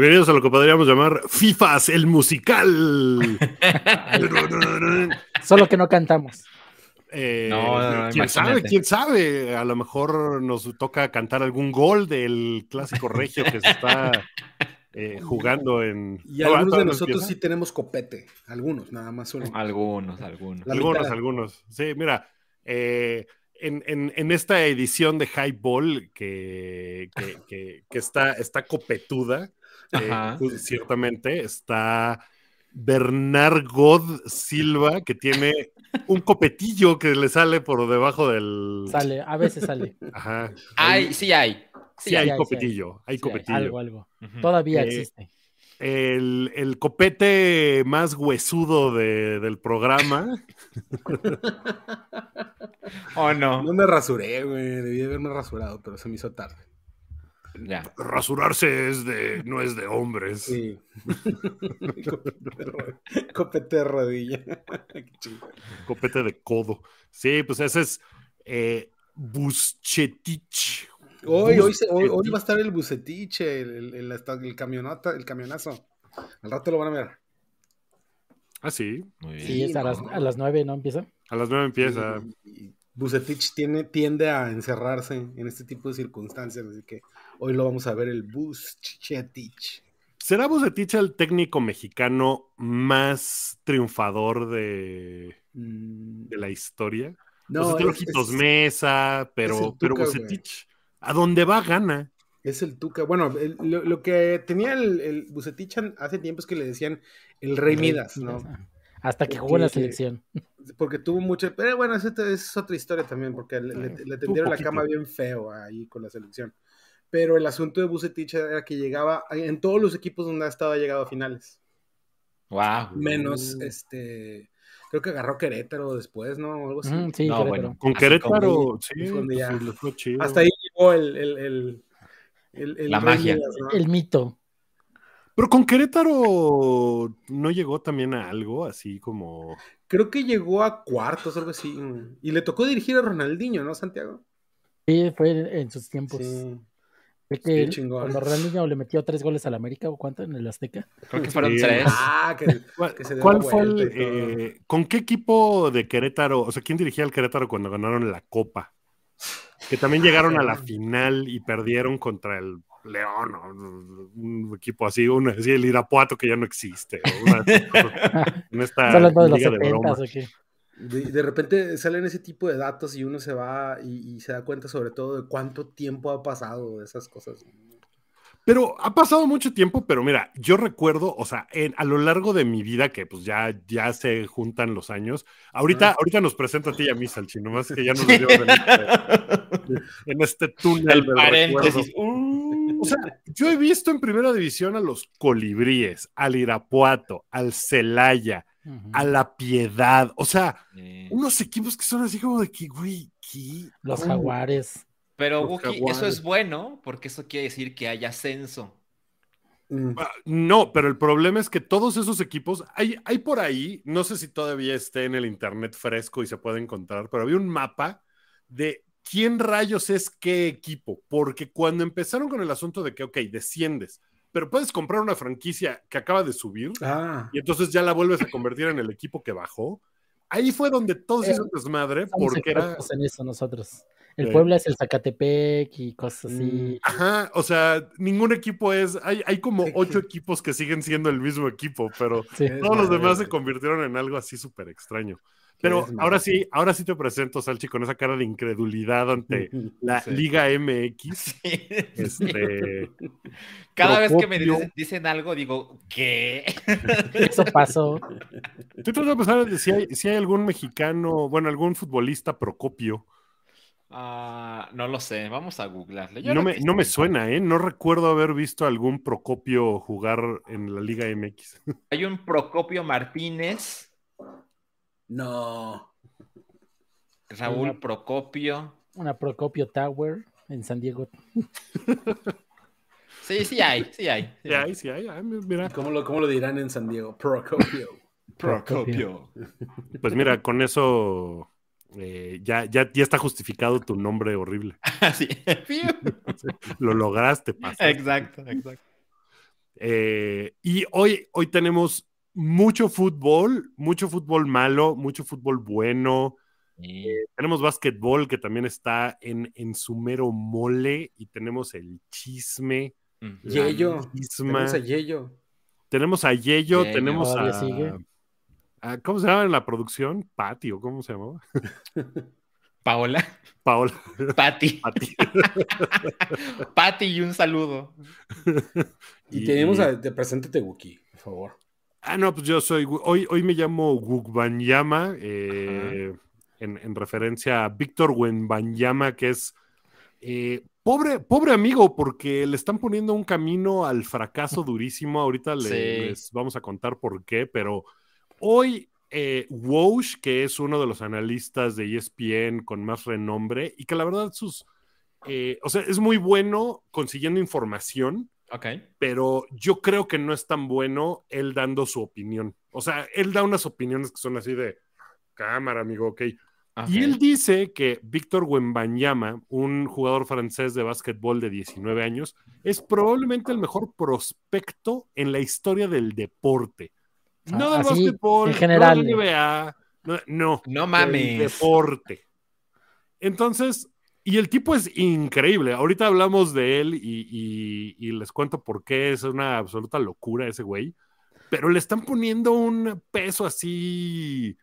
Bienvenidos a lo que podríamos llamar FIFAs, el musical. Solo que no cantamos. Eh, No, no, no, quién sabe, quién sabe. A lo mejor nos toca cantar algún gol del clásico regio que se está eh, jugando en. Y algunos de ¿Todavía no nosotros sí tenemos copete. Algunos, nada más uno. Algunos, algunos. La algunos, mitad. algunos. Sí, mira, eh, en, en- en esta edición de Highball que, que, que- que está, está copetuda, eh, pues, ciertamente, está Bernard God Silva, que tiene un copetillo que le sale por debajo del... Sale, a veces sale. Ajá. Hay, sí hay. Sí, hay hay, sí copetillo, hay Sí, copetillo. algo, algo. Todavía Eh, existe. El, el copete más huesudo de- del programa. ¿O no? No me rasuré, güey. Debí haberme rasurado, pero se me hizo tarde. Ya. Rasurarse es de, no es de hombres. Sí. Copete de rodilla. Copete de codo. Sí, pues ese es eh, Buschetich. Hoy, hoy, hoy, va a estar el bucetiche, el, el, el, hasta el camionata, el camionazo. Al rato lo van a ver. Ah, sí. Muy bien. Sí, es a las, a las nueve, ¿no empieza? A las nueve empieza. Y- y Bucetich tiene, tiende a encerrarse en este tipo de circunstancias, así que hoy lo vamos a ver el Bucetich. ¿Será Bucetich el técnico mexicano más triunfador de, Mm, de la historia? No, es de es, Mesa, es pero, el pero Tuca, Bucetich, a donde va, gana. es el Tuca. Bueno, el- lo, lo que tenía el, el Bucetich hace tiempo es que le decían el Rey Midas, ¿no? Hasta que jugó en la selección. Porque tuvo mucho. Pero bueno, esa es otra historia también, porque le, le- le tendieron la cama bien feo ahí con la selección. Pero el asunto de Bucetich era que llegaba en todos los equipos donde ha estado, ha llegado a finales. Wow. Menos, Uh. este. Creo que agarró Querétaro después, ¿no? O algo así. Sí, No, Querétaro. bueno. Con Querétaro, sí, pues, le fue chido. Hasta ahí llegó el. el, el, el- el La magia. El mito. Pero con Querétaro no llegó también a algo así como. Creo que llegó a cuartos, algo así. mm. Y le tocó dirigir a Ronaldinho, ¿no, Santiago? Sí, fue en sus tiempos. Sí. Sí, que chingón. cuando Ronaldinho le metió tres goles al América, ¿o cuánto? En el Azteca. Creo que fueron Sí. tres. Ah, que, ¿Cuál, que se cuál fue el, eh, ¿Con qué equipo de Querétaro? O sea, ¿quién dirigía al Querétaro cuando ganaron la Copa? Que también llegaron a la final y perdieron contra el León, o un equipo así, un, así el Irapuato que ya no existe. o una en esta ¿Estás hablando de los liga de 70 broma. o qué? De, de repente salen ese tipo de datos y uno se va y, y se da cuenta sobre todo de cuánto tiempo ha pasado de esas cosas. Pero ha pasado mucho tiempo, pero mira, yo recuerdo, o sea, en- a lo largo de mi vida, que pues ya, ya se juntan los años, ahorita, Ah. ahorita nos presenta a ti y a mí, Salchi, nomás que ya nos dio en este, en este túnel El paréntesis. Uh. O sea, yo he visto en primera división a los colibríes, al Irapuato, al Celaya, A la Piedad, o sea, Eh, unos equipos que son así como de que, güey, ¿qué? Los ¿Cómo? jaguares. Pero, Los Wookie, eso es bueno, porque eso quiere decir que hay ascenso. Mm. Ah, No, pero el problema es que todos esos equipos, hay, hay por ahí, no sé si todavía esté en el internet fresco y se puede encontrar, pero había un mapa de quién rayos es qué equipo, porque cuando empezaron con el asunto de que, ok, desciendes, pero puedes comprar una franquicia que acaba de subir Ah, y entonces ya la vuelves a convertir en el equipo que bajó, ahí fue donde todo se Eh, hizo desmadre, Estamos porque era... en eso nosotros. El Sí. Puebla es el Zacatepec y cosas así. Ajá, o sea, ningún equipo es, hay, hay como Sí. ocho equipos que siguen siendo el mismo equipo, pero Sí. Todos los demás se convirtieron en algo así súper extraño. Pero ahora sí, ahora sí te presento, Salchi, con esa cara de incredulidad ante la Sí. Liga MX. Sí. Este, Cada vez que me dicen, dicen algo, digo, ¿qué? Eso pasó. estoy tratando de pensar de si hay, si hay algún mexicano, bueno, algún futbolista Procopio. Ah, no lo sé, vamos a googlearle. Yo No me, no me suena, ¿eh? No recuerdo haber visto algún Procopio jugar en la Liga MX. Hay un Procopio Martínez, No. Raúl Una- Procopio. Una Procopio Tower en San Diego. Sí, sí hay, sí hay. sí Sí hay. sí hay. mira, ¿Cómo lo, cómo lo dirán en San Diego? Procopio. Procopio. pues mira, con eso eh, ya, ya, ya está justificado tu nombre horrible. Así. Lo lograste pasar. exacto, exacto. Eh, y hoy, hoy tenemos mucho fútbol, mucho fútbol malo, mucho fútbol bueno. Sí. Tenemos básquetbol que también está en, en su mero mole y tenemos el chisme. Mm. Yello. Tenemos a Yello. Tenemos a Yello, Yello. tenemos a, sigue. a- ¿Cómo se llama en la producción? Patio, ¿cómo se llamaba? Paola, Paola. Pati, Pati. Pati y un saludo. Y, tenemos a. Te preséntate, Wookie, por favor. Ah, no, pues yo soy. Hoy, hoy me llamo Gugbanyama, eh, en, en referencia a Víctor Wenbanyama, que es eh, pobre, pobre amigo, porque le están poniendo un camino al fracaso durísimo. Ahorita Sí. les vamos a contar por qué, pero hoy eh, Woj, que es uno de los analistas de ESPN con más renombre, y que la verdad sus. eh, o sea, es muy bueno consiguiendo información Ok. pero yo creo que no es tan bueno él dando su opinión. O sea, él da unas opiniones que son así de cámara, amigo, ok. ok. Y él dice que Víctor Wembanyama, un jugador francés de básquetbol de 19 años, es probablemente el mejor prospecto en la historia del deporte. No del así, básquetbol, en general. no del NBA, no, no, No del mames. deporte. Entonces, y el tipo es increíble. Ahorita hablamos de él y, y- y les cuento por qué es una absoluta locura ese güey. Pero le están poniendo un peso así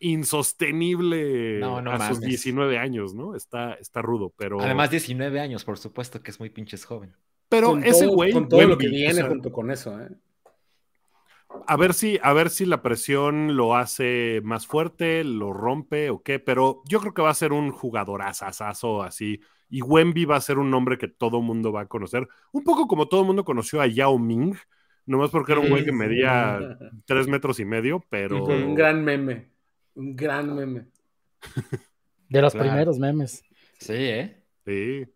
insostenible No, no a sus mames. 19 años, ¿no? Está, está rudo, pero. Además, 19 años, por supuesto, que es muy pinches joven. pero Con ese todo- güey. Con todo lo que o viene sea, junto con eso, ¿eh? A ver si, a ver si la presión lo hace más fuerte, lo rompe o qué, pero yo creo que va a ser un jugadorazazazo así. Y Wemby va a ser un nombre que todo mundo va a conocer. Un poco como todo el mundo conoció a Yao Ming, nomás porque era un güey que medía tres metros y medio, pero. Un gran meme. Un gran meme. De los Claro. primeros memes. Sí, ¿eh? Sí.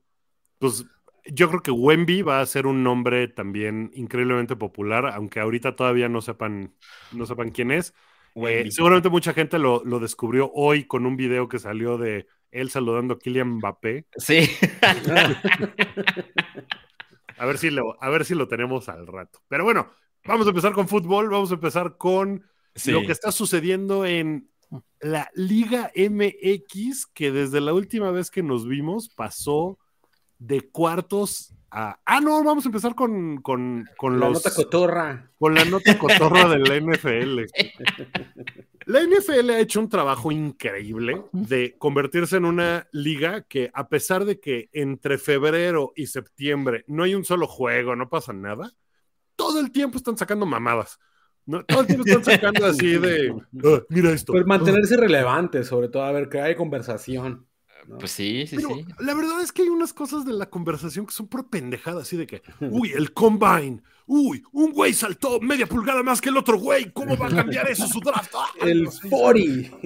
Pues yo creo que Wemby va a ser un nombre también increíblemente popular, aunque ahorita todavía no sepan, no sepan quién es. Eh, seguramente mucha gente lo, lo descubrió hoy con un video que salió de él saludando a Kylian Mbappé. Sí. A ver si lo, a ver si lo tenemos al rato. Pero bueno, vamos a empezar con fútbol, vamos a empezar con Sí. lo que está sucediendo en la Liga MX, que desde la última vez que nos vimos pasó de cuartos a... Ah, no, vamos a empezar con, con, con La los... nota cotorra. con la nota cotorra de la NFL. La NFL ha hecho un trabajo increíble de convertirse en una liga que, a pesar de que entre febrero y septiembre no hay un solo juego, no pasa nada, todo el tiempo están sacando mamadas. ¿no? Todo el tiempo están sacando así de, "Ah, mira esto. Pues Ah". mantenerse relevante, sobre todo, a ver, que hay conversación. ¿No? Pues sí, sí, Pero sí. la verdad es que hay unas cosas de la conversación que son pura pendejada, así de que, uy, el combine, uy, un güey saltó media pulgada más que el otro güey, ¿cómo va a cambiar eso su draft? Ah, El no sé. 40.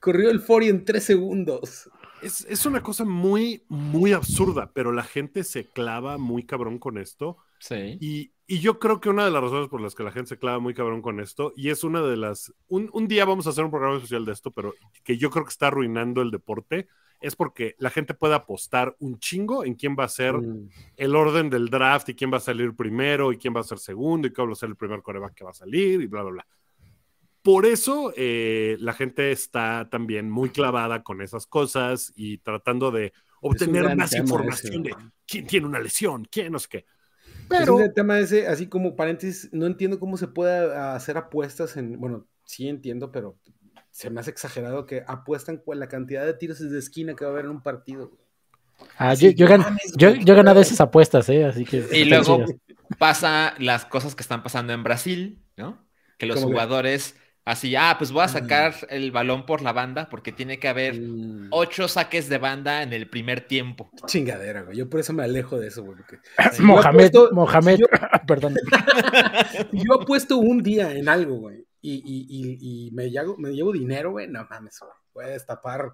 Corrió el 40 en 3 segundos. Es, es una cosa muy, muy absurda, pero la gente se clava muy cabrón con esto. Sí. Y, y yo creo que una de las razones por las que la gente se clava muy cabrón con esto, y es una de las. Un, un día vamos a hacer un programa especial de esto, pero que yo creo que está arruinando el deporte, es porque la gente puede apostar un chingo en quién va a ser Mm. el orden del draft y quién va a salir primero y quién va a ser segundo y cuál va a ser el primer coreback que va a salir y bla, bla, bla. Por eso eh, la gente está también muy clavada con esas cosas y tratando de obtener más información ese, de quién tiene una lesión, quién no sé qué. Es Pero un tema ese, así como paréntesis, no entiendo cómo se puede hacer apuestas en, bueno, sí entiendo, pero se me hace exagerado que apuestan con la cantidad de tiros de esquina que va a haber en un partido. Ah, Sí, yo, yo, gan- yo, güey. yo he ganado esas apuestas, ¿eh? Así que. Y luego chidas. pasa las cosas que están pasando en Brasil, ¿no? Que los jugadores así, ah, pues voy a sacar el balón por la banda porque tiene que haber Mm, ocho saques de banda en el primer tiempo. Chingadera, güey. Yo por eso me alejo de eso, güey. porque. Mohamed, apuesto- Mohamed, yo- perdón. Yo apuesto un día en algo, güey, y, y, y, y me, llevo, me llevo dinero, güey, no mames, güey. Voy a destapar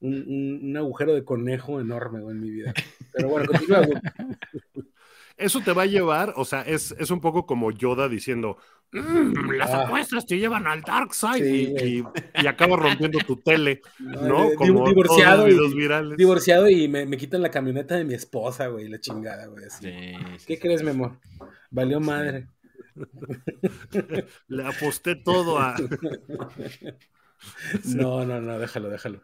un, un- un agujero de conejo enorme, güey, en mi vida. Pero bueno, continúa, güey. eso te va a llevar, o sea, es, es un poco como Yoda diciendo, "Mm, las Ah. apuestas te llevan al dark side Sí, y, y, y acabas rompiendo tu tele, ¿no? Como divorciado, y, virales. divorciado y me, me quitan la camioneta de mi esposa, güey, la chingada, güey. así. Sí, sí, ¿Qué sí. crees, mi amor? Valió madre. Le aposté todo a. No, no, no, déjalo, déjalo.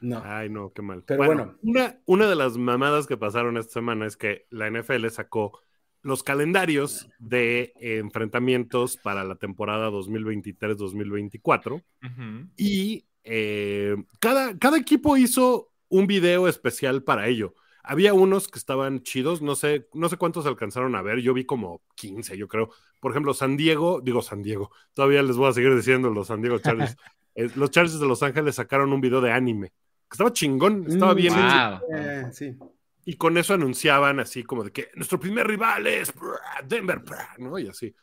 No. Ay, no, qué mal. Pero bueno. Una, una de las mamadas que pasaron esta semana es que la NFL sacó los calendarios de enfrentamientos para la temporada 2023-2024 Ujú. y eh, cada, cada equipo hizo un video especial para ello. Había unos que estaban chidos, no sé, no sé cuántos alcanzaron a ver, yo vi como 15, yo creo. Por ejemplo, San Diego, digo San Diego, todavía les voy a seguir diciendo los San Diego Chargers. Eh, los Chargers de Los Ángeles sacaron un video de anime, que estaba chingón, estaba Mm, bien hecho. Wow. Eh, sí. Y con eso anunciaban así como de que nuestro primer rival es Denver, ¿no? Y así.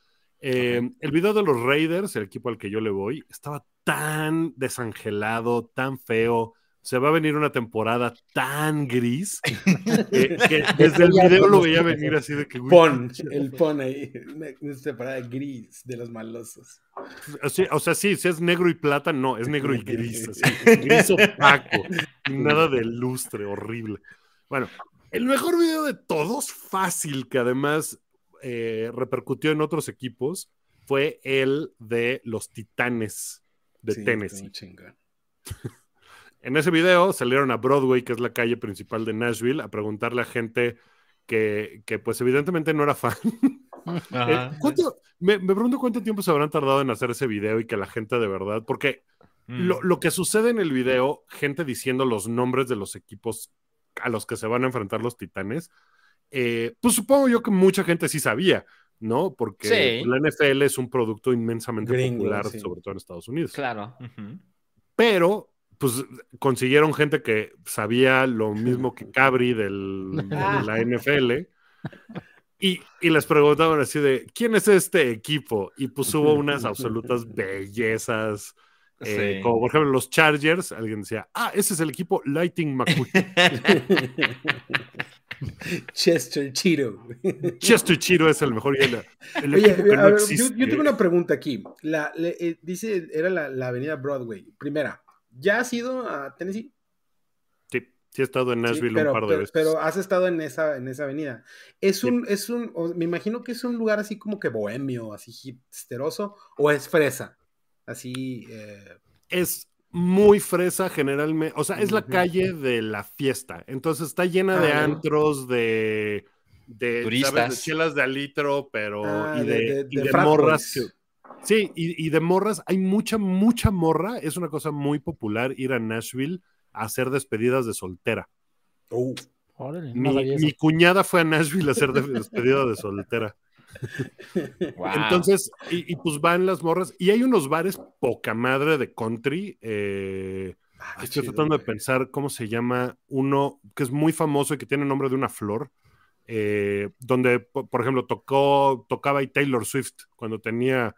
Eh, El video de los Raiders, el equipo al que yo le voy, estaba tan desangelado, tan feo. Se va a venir una temporada tan gris que, que desde el video lo veía venir así de que... güey, Pon, el pon ahí. Una, temporada gris de los malosos. así, o sea, sí, si es negro y plata, no, es negro y gris. así, gris opaco. Nada de lustre, horrible. Bueno, el mejor video de todos, fácil, que además eh, repercutió en otros equipos, fue el de los Titanes de Sí, Tennessee. En ese video salieron a Broadway, que es la calle principal de Nashville, a preguntarle a gente que, que pues evidentemente no era fan. Eh, ¿cuánto- me, me pregunto cuánto tiempo se habrán tardado en hacer ese video y que la gente de verdad, porque Mm. lo, lo que sucede en el video, gente diciendo los nombres de los equipos a los que se van a enfrentar los titanes, eh, pues supongo yo que mucha gente sí sabía, ¿no? Porque Sí. la NFL es un producto inmensamente Gringo, popular, sí. sobre todo en Estados Unidos. Claro. Pero, pues consiguieron gente que sabía lo mismo que Cabri del, de la NFL. Y, y les preguntaban así de, ¿quién es este equipo? Y pues hubo unas absolutas bellezas. eh, Sí. Como por ejemplo los Chargers, alguien decía, ah, ese es el equipo Lighting McQueen. Chester Chiro. Chester Chiro es el mejor. y el, el Oye, equipo que a no ver, yo, tengo una pregunta aquí. La, le- eh, dice, era la, la avenida Broadway. Primera, ¿ya has ido a Tennessee? Sí, sí he estado en Sí, Nashville pero, un par de pero- veces. pero has estado en esa, en esa avenida. Es Sí. un, es un, me imagino que es un lugar así como que bohemio, así hipsteroso, o es fresa. Así, eh, es muy fresa generalmente, o sea, es la calle de la fiesta, entonces está llena Ah, de ya. antros, de, de, Turistas. ¿sabes? de chelas de alitro, pero ah, y de, y de frat morras. que- sí, y, y de morras, hay mucha, mucha morra, es una cosa muy popular ir a Nashville a hacer despedidas de soltera. Uh, Órale, no Mi, cuñada fue a Nashville a hacer de- despedida de soltera. Wow. Entonces, y, y pues van las morras, y hay unos bares poca madre de country. eh, ah, Estoy chido, tratando de pensar cómo se llama uno que es muy famoso y que tiene el nombre de una flor, eh, donde, po- por ejemplo, tocó, tocaba ahí Taylor Swift cuando tenía.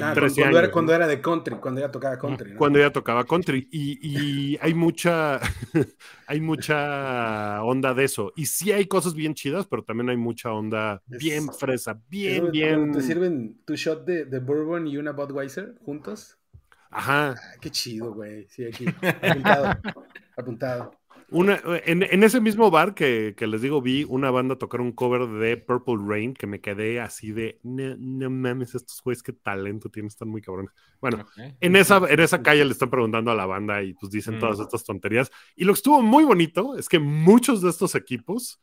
Ah, 13 cuando, era, años, cuando ¿no? era de country, cuando ella tocaba country. ¿no? cuando ella tocaba country. Y, y hay mucha, hay mucha onda de eso. Y sí hay cosas bien chidas, pero también hay mucha onda Es- bien fresa, bien, bien. ¿Te sirven tu shot de, de bourbon y una Budweiser juntos? Ajá. Ah, qué chido, güey. Sí, aquí. Apuntado. apuntado. Una, en, en ese mismo bar que, que les digo, vi una banda tocar un cover de Purple Rain que me quedé así de, no, no mames, estos güeyes qué talento tienen, están muy cabrones. Bueno, en esa, en esa calle le están preguntando a la banda y pues dicen Mm. todas estas tonterías. Y lo que estuvo muy bonito es que muchos de estos equipos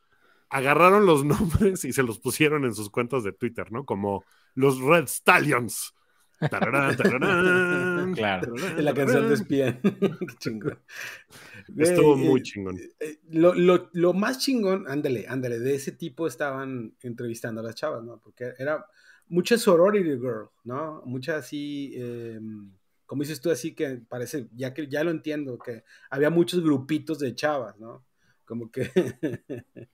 agarraron los nombres y se los pusieron en sus cuentas de Twitter, ¿no? Como los Red Stallions. Tararán, tararán, Claro. tararán, En la canción de. Spien. qué chingón. Estuvo Güey, muy eh, chingón. eh, Lo, lo- lo más chingón, ándale, ándale, de ese tipo estaban entrevistando a las chavas, ¿no? Porque era mucha sorority girl, ¿no? Mucha así, eh, como dices tú, así que parece, ya que ya lo entiendo, que había muchos grupitos de chavas, ¿no? Como que...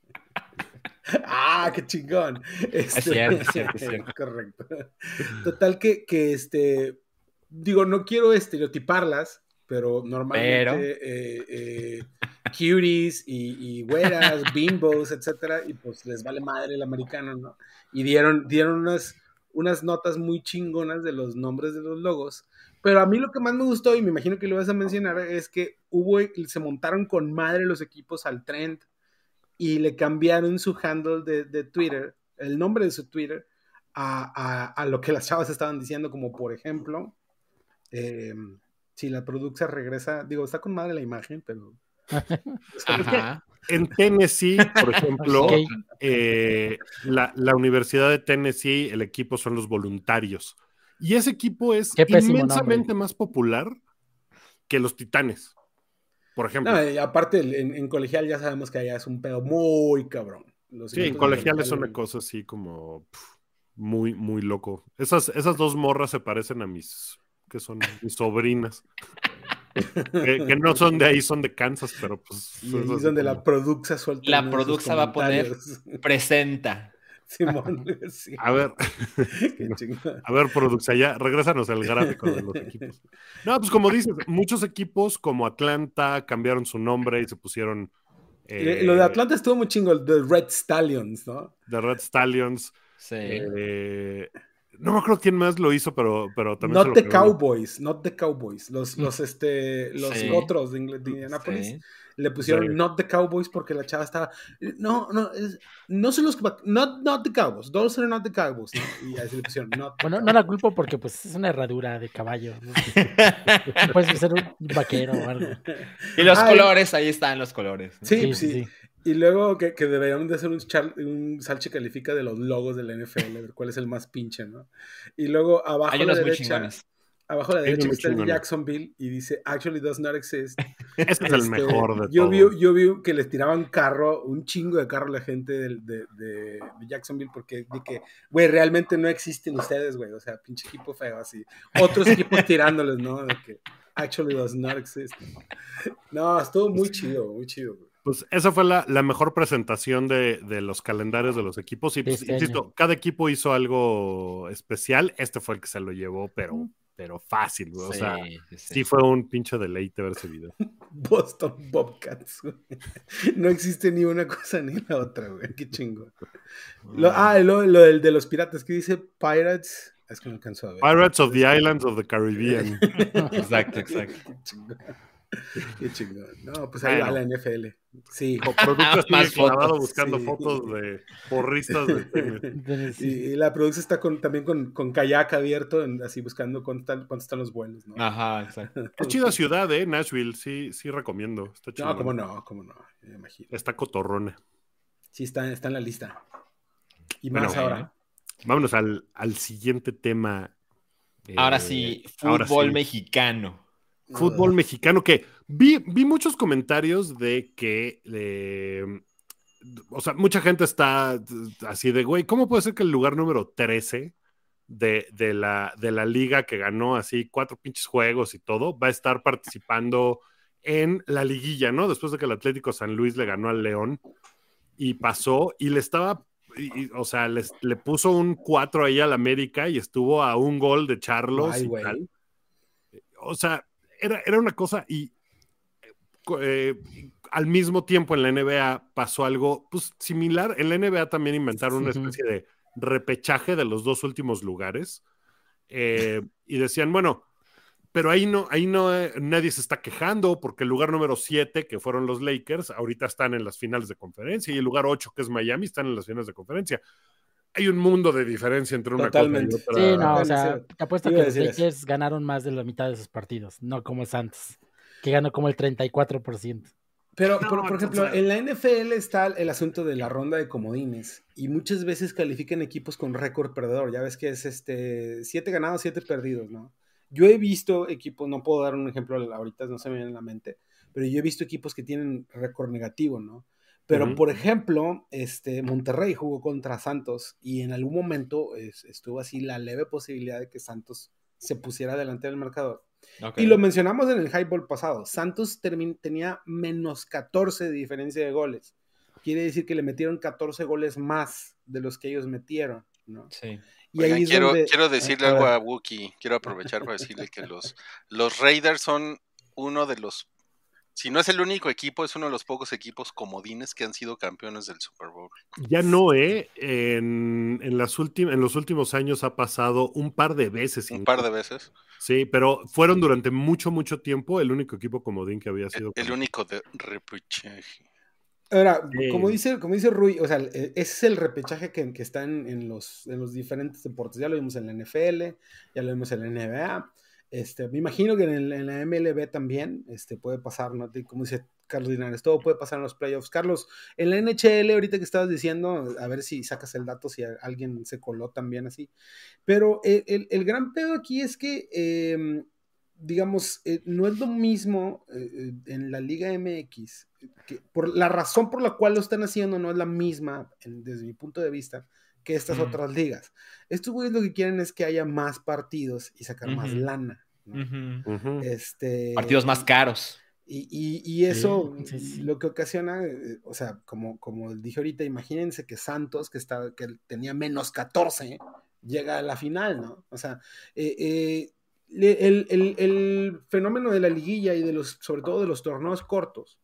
ah, qué chingón. Este, cierto, es cierto, es cierto. Correcto. Total que, que este, digo, no quiero estereotiparlas, pero normalmente Pero. eh, eh, cuties y, y güeras, bimbos, etcétera, y pues les vale madre el americano, ¿no? Y dieron, dieron unas, unas notas muy chingonas de los nombres de los logos. Pero a mí lo que más me gustó, y me imagino que lo vas a mencionar, es que hubo, se montaron con madre los equipos al trend y le cambiaron su handle de, de Twitter, el nombre de su Twitter, a, a- a lo que las chavas estaban diciendo, como por ejemplo, eh, si la Produxa regresa, digo, está con madre la imagen, pero... Ajá. En Tennessee, por ejemplo, eh, la, la Universidad de Tennessee, el equipo son los voluntarios. Y ese equipo es inmensamente nombre. más popular que los Titanes. Por ejemplo. No, y aparte, en, en colegial ya sabemos que allá es un pedo muy cabrón. Los sí, en colegiales son una cosa así como muy, muy loco. Esas, esas dos morras se parecen a mis, que son mis sobrinas. que, que no son de ahí, son de Kansas, pero pues. Y es ahí es donde como- la Produxa suelta. La Produxa va a poner-. Presenta. Simón, sí. A ver, Qué a ver, Produxa, ya, regrésanos el gráfico de los equipos. No, pues como dices, muchos equipos como Atlanta cambiaron su nombre y se pusieron. eh, Lo de Atlanta estuvo muy chingo, el de Red Stallions, ¿no? The Red Stallions. Sí. eh, no me acuerdo quién más lo hizo, pero, pero también. se Not lo the. Cowboys, not the Cowboys. Los, los, este, los Sí. otros de, Ingl- de Indianapolis Sí. le pusieron Sí. not the Cowboys porque la chava estaba. No, no, es- no son los. Not, not the Cowboys, those are not the Cowboys. ¿no? Y así le pusieron not the Bueno, no la culpo porque pues es una herradura de caballo. ¿no? Puedes ser un vaquero o algo. y los Ay. colores, ahí están los colores. ¿no? Sí, sí. Y luego que, que deberían de hacer un, char- un salche califica de los logos de la NFL, a ver cuál es el más pinche, ¿no? Y luego abajo Hay a la derecha, abajo a la derecha está el chingones. Jacksonville y dice actually does not exist. Ese es el Este, mejor de yo todos. Vi, yo vi que les tiraban carro, un chingo de carro a la gente de, de- de Jacksonville porque di que, güey, realmente no existen ustedes, güey. O sea, pinche equipo feo así. Otros equipos tirándoles, ¿no? De que actually does not exist. No, estuvo muy chido, muy chido, güey. Pues esa fue la, la mejor presentación de, de los calendarios de los equipos. Y pues, este insisto, año. cada equipo hizo algo especial. Este fue el que se lo llevó, pero, pero fácil, güey. O sea, Sí, sí, sí. sí fue un pinche deleite ver ese video. Boston Bobcats, güey. No existe ni una cosa ni la otra, güey. Qué chingo. Lo- ah, lo, lo del de los piratas, que dice Pirates. Es que no alcanzó a ver. Pirates of the Islands of the Caribbean. Exacto, exacto. Qué. Qué chingón. No, pues ahí va Bueno. la NFL. Sí. O producto Más clavado fotos, buscando sí. fotos de porristas de tenis. Entonces, Y, y la producción está con, también con, con kayak abierto, en- así buscando cuánto están, cuánto están los vuelos, ¿no? Ajá, exacto. Es chida ciudad, ¿eh? Nashville, sí, sí recomiendo. Está chido. No, cómo no, cómo no, me imagino. Está cotorrona. Sí, está, está en la lista. Y Bueno, más ahora. Vámonos al, al siguiente tema. Eh, Ahora sí, fútbol ahora sí. mexicano. Fútbol mexicano que vi, vi muchos comentarios de que, eh, o sea, mucha gente está así de, güey, ¿cómo puede ser que el lugar número 13 de, de la, de la liga que ganó así cuatro pinches juegos y todo, va a estar participando en la liguilla, ¿no? Después de que el Atlético San Luis le ganó al León y pasó y le estaba, y- y, o sea, les- le puso un 4 ahí al América y estuvo a un gol de Charlos Ay, y tal. O sea, era, era una cosa y eh, al mismo tiempo en la NBA pasó algo pues, similar. En la NBA también inventaron una especie de repechaje de los dos últimos lugares eh, y decían, bueno, pero ahí no, ahí no, eh, nadie se está quejando porque el lugar número 7, que fueron los Lakers, ahorita están en las finales de conferencia y el lugar 8, que es Miami, están en las finales de conferencia. Hay un mundo de diferencia entre una Totalmente. cosa y otra. Sí, no, o sea, te apuesto que a los eso. Lakers ganaron más de la mitad de sus partidos, no como Santos, que ganó como el 34%. Pero, No, por, por ejemplo, en la NFL está el asunto de la ronda de comodines y muchas veces califican equipos con récord perdedor. Ya ves que es este siete ganados, siete perdidos, ¿no? Yo he visto equipos, no puedo dar un ejemplo ahorita, no se me viene en la mente, pero yo he visto equipos que tienen récord negativo, ¿no? Pero, por ejemplo, este, Monterrey jugó contra Santos y en algún momento es- estuvo así la leve posibilidad de que Santos se pusiera delante del marcador. Y lo mencionamos en el highball pasado. Santos termin- tenía menos 14 de diferencia de goles. Quiere decir que le metieron 14 goles más de los que ellos metieron, ¿no? Sí. Y Oigan, es quiero, donde- quiero decirle a algo a Wookie. Quiero aprovechar para decirle que los, los Raiders son uno de los, si no es el único equipo, es uno de los pocos equipos comodines que han sido campeones del Super Bowl. Ya no, ¿eh? En, en, las en los últimos años ha pasado un par de veces. Un par de veces. Sí, pero fueron durante mucho, mucho tiempo el único equipo comodín que había sido. El, único de repechaje. Ahora, Sí. como dice, como dice Rui, o sea, ese es el repechaje que, que está en, en los, en los diferentes deportes. Ya lo vimos en la NFL, ya lo vimos en la NBA. Este, me imagino que en, la MLB también este, puede pasar, ¿no? Como dice Carlos Linares, todo puede pasar en los playoffs. Carlos, en la NHL, ahorita que estabas diciendo, a ver si sacas el dato, si alguien se coló también así. Pero el, el- el gran pedo aquí es que, eh, digamos, eh, no es lo mismo eh, eh, en la Liga MX, que por la razón por la cual lo están haciendo no es la misma, desde mi punto de vista, que estas otras ligas. Estos güeyes lo que quieren es que haya más partidos y sacar más lana. Este, Partidos más caros. y, y- y eso Sí, sí, sí. lo que ocasiona, eh, o sea, como, como dije ahorita, imagínense que Santos, que, estaba, que tenía menos 14, llega a la final, ¿no? O sea, eh, eh, el, el- el fenómeno de la liguilla y de los, sobre todo de los torneos cortos,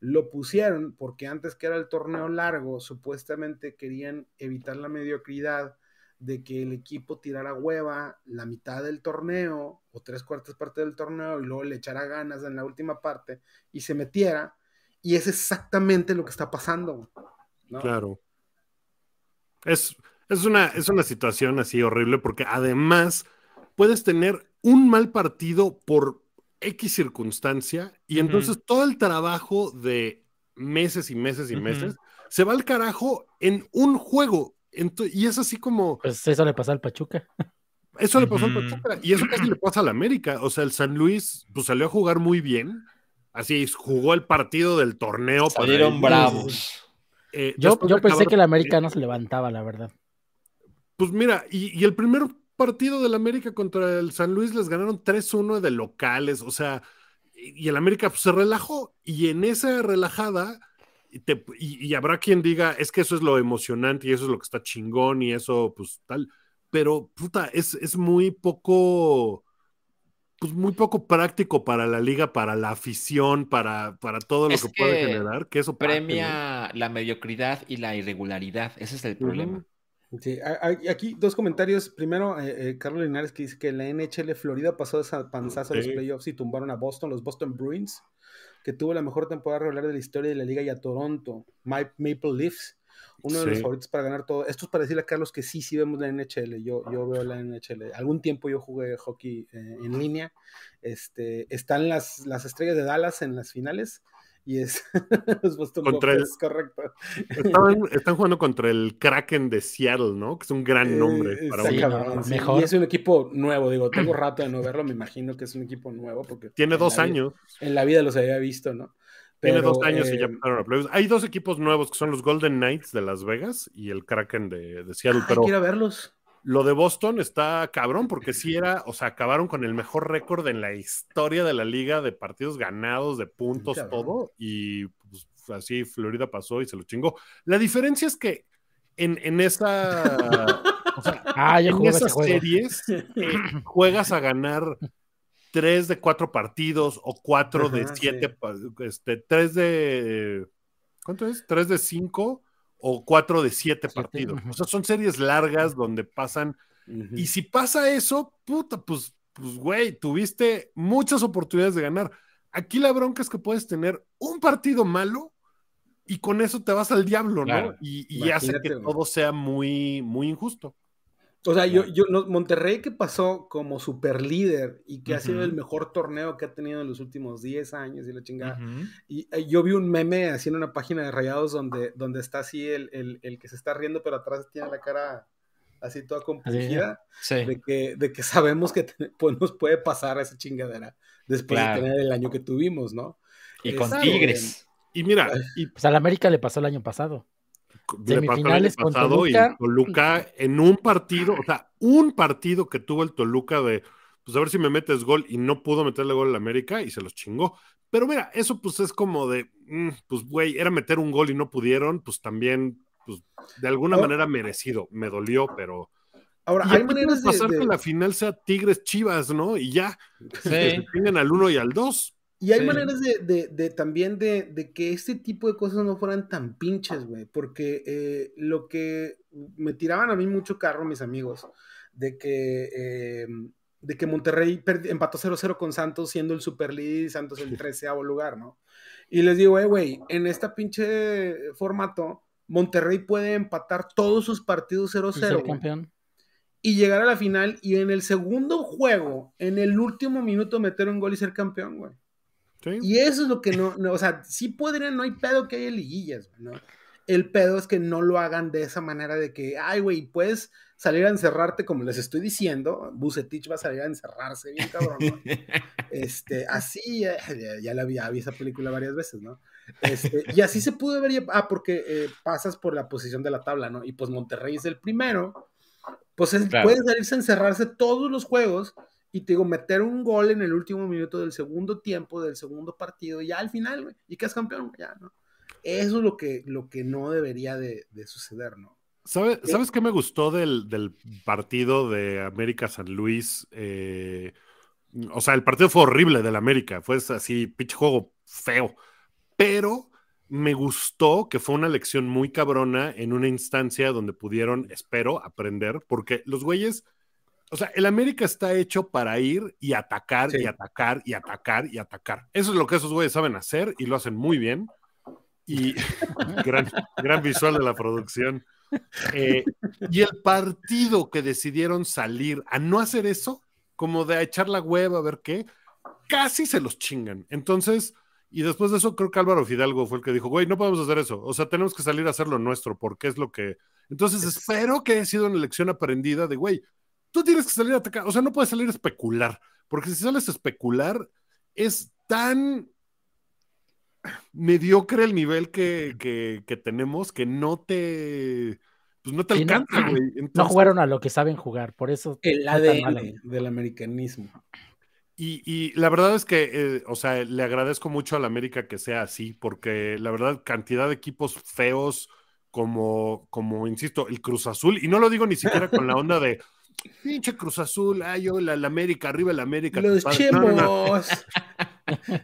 lo pusieron porque antes que era el torneo largo, supuestamente querían evitar la mediocridad de que el equipo tirara hueva la mitad del torneo o tres cuartas partes del torneo y luego le echara ganas en la última parte y se metiera. Y es exactamente lo que está pasando. Claro. Es, es, una, es una situación así horrible porque además puedes tener un mal partido por X circunstancia y entonces todo el trabajo de meses y meses y meses se va al carajo en un juego. Y es así como, Pues eso le pasó al Pachuca. eso le pasó al. Pachuca y eso casi le pasa al América. O sea, el San Luis pues salió a jugar muy bien. Así jugó el partido del torneo. Salieron bravos. Eh, Yo, yo pensé que el América no se levantaba, la verdad. Pues mira, y, y el primer partido del América contra el San Luis les ganaron 3-1 de locales, o sea, y, el América pues, se relajó, y en esa relajada, y, te- y- y habrá quien diga, es que eso es lo emocionante y eso es lo que está chingón y eso, pues tal, pero puta, es, es muy poco, pues muy poco práctico para la liga, para la afición, para, para todo lo Es que, puede generar, que eso. Premia la mediocridad y la irregularidad. Ese es el problema. Sí, aquí dos comentarios. Primero, eh, eh, Carlos Linares que dice que la NHL Florida pasó esa panzazo a los playoffs y tumbaron a Boston, los Boston Bruins, que tuvo la mejor temporada regular de la historia de la liga y a Toronto, Ma- Maple Leafs, uno de los favoritos para ganar todo. Esto es para decirle a Carlos que sí, sí vemos la NHL. Yo, yo veo la NHL. Algún tiempo yo jugué hockey eh, en línea. Este, están las, las estrellas de Dallas en las finales y es los Boston Contra el- correcto. Estaban- están jugando contra el Kraken de Seattle, ¿no? Que es un gran nombre Eh, para está un Sí, cabrón, no, sí. mejor. Y es un equipo nuevo, digo, tengo rato de no verlo, me imagino que es un equipo nuevo porque Tiene en dos vida- años. en la vida los había visto, ¿no? Tiene dos años y ya eh, pasaron a playoffs. Hay dos equipos nuevos que son los Golden Knights de Las Vegas y el Kraken de, de Seattle. ay, pero quiero verlos. Lo de Boston está cabrón porque sí era, o sea, acabaron con el mejor récord en la historia de la liga de partidos ganados, de puntos, Cabrón. todo. Y pues, así Florida pasó y se lo chingó. La diferencia es que en, en esa. o sea, Ah, en esas series eh, juegas a ganar tres de cuatro partidos o cuatro Ajá, de siete, sí. este, tres de ¿cuánto es? Tres de cinco o cuatro de siete Siete, partidos. O sea, son series largas donde pasan. Y si pasa eso, puta, pues, pues, güey, tuviste muchas oportunidades de ganar. Aquí la bronca es que puedes tener un partido malo y con eso te vas al diablo, ¿no? Y, y hace que todo sea muy, muy injusto. O sea, yo, yo, no- Monterrey que pasó como super líder y que ha sido el mejor torneo que ha tenido en los últimos 10 años y la chingada. Y eh, yo vi un meme así en una página de Rayados donde, donde está así el, el, el que se está riendo, pero atrás tiene la cara así toda compungida. Sí. de que, de que sabemos que te- pues, nos puede pasar esa chingadera después Claro. de tener el año que tuvimos, ¿no? Y con. Tigres. Y mira, y Pues al América le pasó el año pasado. Le pasó el pasado Toluca. y Toluca en un partido, o sea, un partido que tuvo el Toluca de, pues a ver si me metes gol y no pudo meterle gol al América y se los chingó. Pero mira, eso pues es como de, mm, pues güey, era meter un gol y no pudieron, pues también, pues de alguna Ahora- manera merecido, me dolió, pero... Ahora, hay maneras de, pasar de- que la final sea Tigres Chivas, ¿no? Y ya, que se Sí. chinguen al uno y al dos. Y hay sí. maneras de, de- de también de, de que este tipo de cosas no fueran tan pinches, güey, porque eh, lo que me tiraban a mí mucho carro mis amigos, de que, eh, de que Monterrey empató 0-0 con Santos, siendo el super líder y Santos el 13 lugar, ¿no? Y les digo, eh, güey, en esta pinche formato, Monterrey puede empatar todos sus partidos Y 0-0 ser güey, campeón. y llegar a la final y en el segundo juego, en el último minuto, meter un gol y ser campeón, güey. Sí. Y eso es lo que no, no, o sea, sí podrían, no hay pedo que haya liguillas, ¿no? El pedo es que no lo hagan de esa manera de que, ay, güey, puedes salir a encerrarte, como les estoy diciendo, Bucetich va a salir a encerrarse bien cabrón, ¿no? Este, así, ya, ya- ya la vi, ya vi esa película varias veces, ¿no? Este, y así se pudo ver, ah, porque eh, pasas por la posición de la tabla, ¿no? Y pues Monterrey es el primero, pues es- Claro. salirse a encerrarse todos los juegos y te digo, meter un gol en el último minuto del segundo tiempo, del segundo partido, y ya al final, güey, y quedas campeón, ya, ¿no? Eso es lo que, lo que no debería de, de suceder, ¿no? ¿Sabe- ¿Sabes qué me gustó del, del partido de América San Luis? Eh, o sea, el partido fue horrible del América, fue así, pinche juego feo, pero me gustó que fue una lección muy cabrona en una instancia donde pudieron, espero, aprender, porque los güeyes, o sea, el América está hecho para ir y atacar Sí. y atacar y atacar y atacar. Eso es lo que esos güeyes saben hacer y lo hacen muy bien. Y gran, gran visual de la producción. Eh, y el partido que decidieron salir a no hacer eso, como de a echar la hueva a ver qué, casi se los chingan. Entonces, y después de eso, creo que Álvaro Fidalgo fue el que dijo, güey, no podemos hacer eso. O sea, tenemos que salir a hacer lo nuestro, porque es lo que. Entonces, espero que haya sido una lección aprendida de, güey, tú tienes que salir a atacar. O sea, no puedes salir a especular, porque si sales a especular, es tan mediocre el nivel que, que- que tenemos que no te. Pues no te Sí, alcanza, güey. No Entonces, jugaron a lo que saben jugar, por eso. El. ADN del americanismo. Y, y la verdad es que, eh, o sea, le agradezco mucho a la América que sea así, porque la verdad, cantidad de equipos feos, como, como insisto, el Cruz Azul, y no lo digo ni siquiera con la onda de pinche Cruz Azul, ay, yo, la, la América, arriba la América. Los compadre". No, no, no. chemos.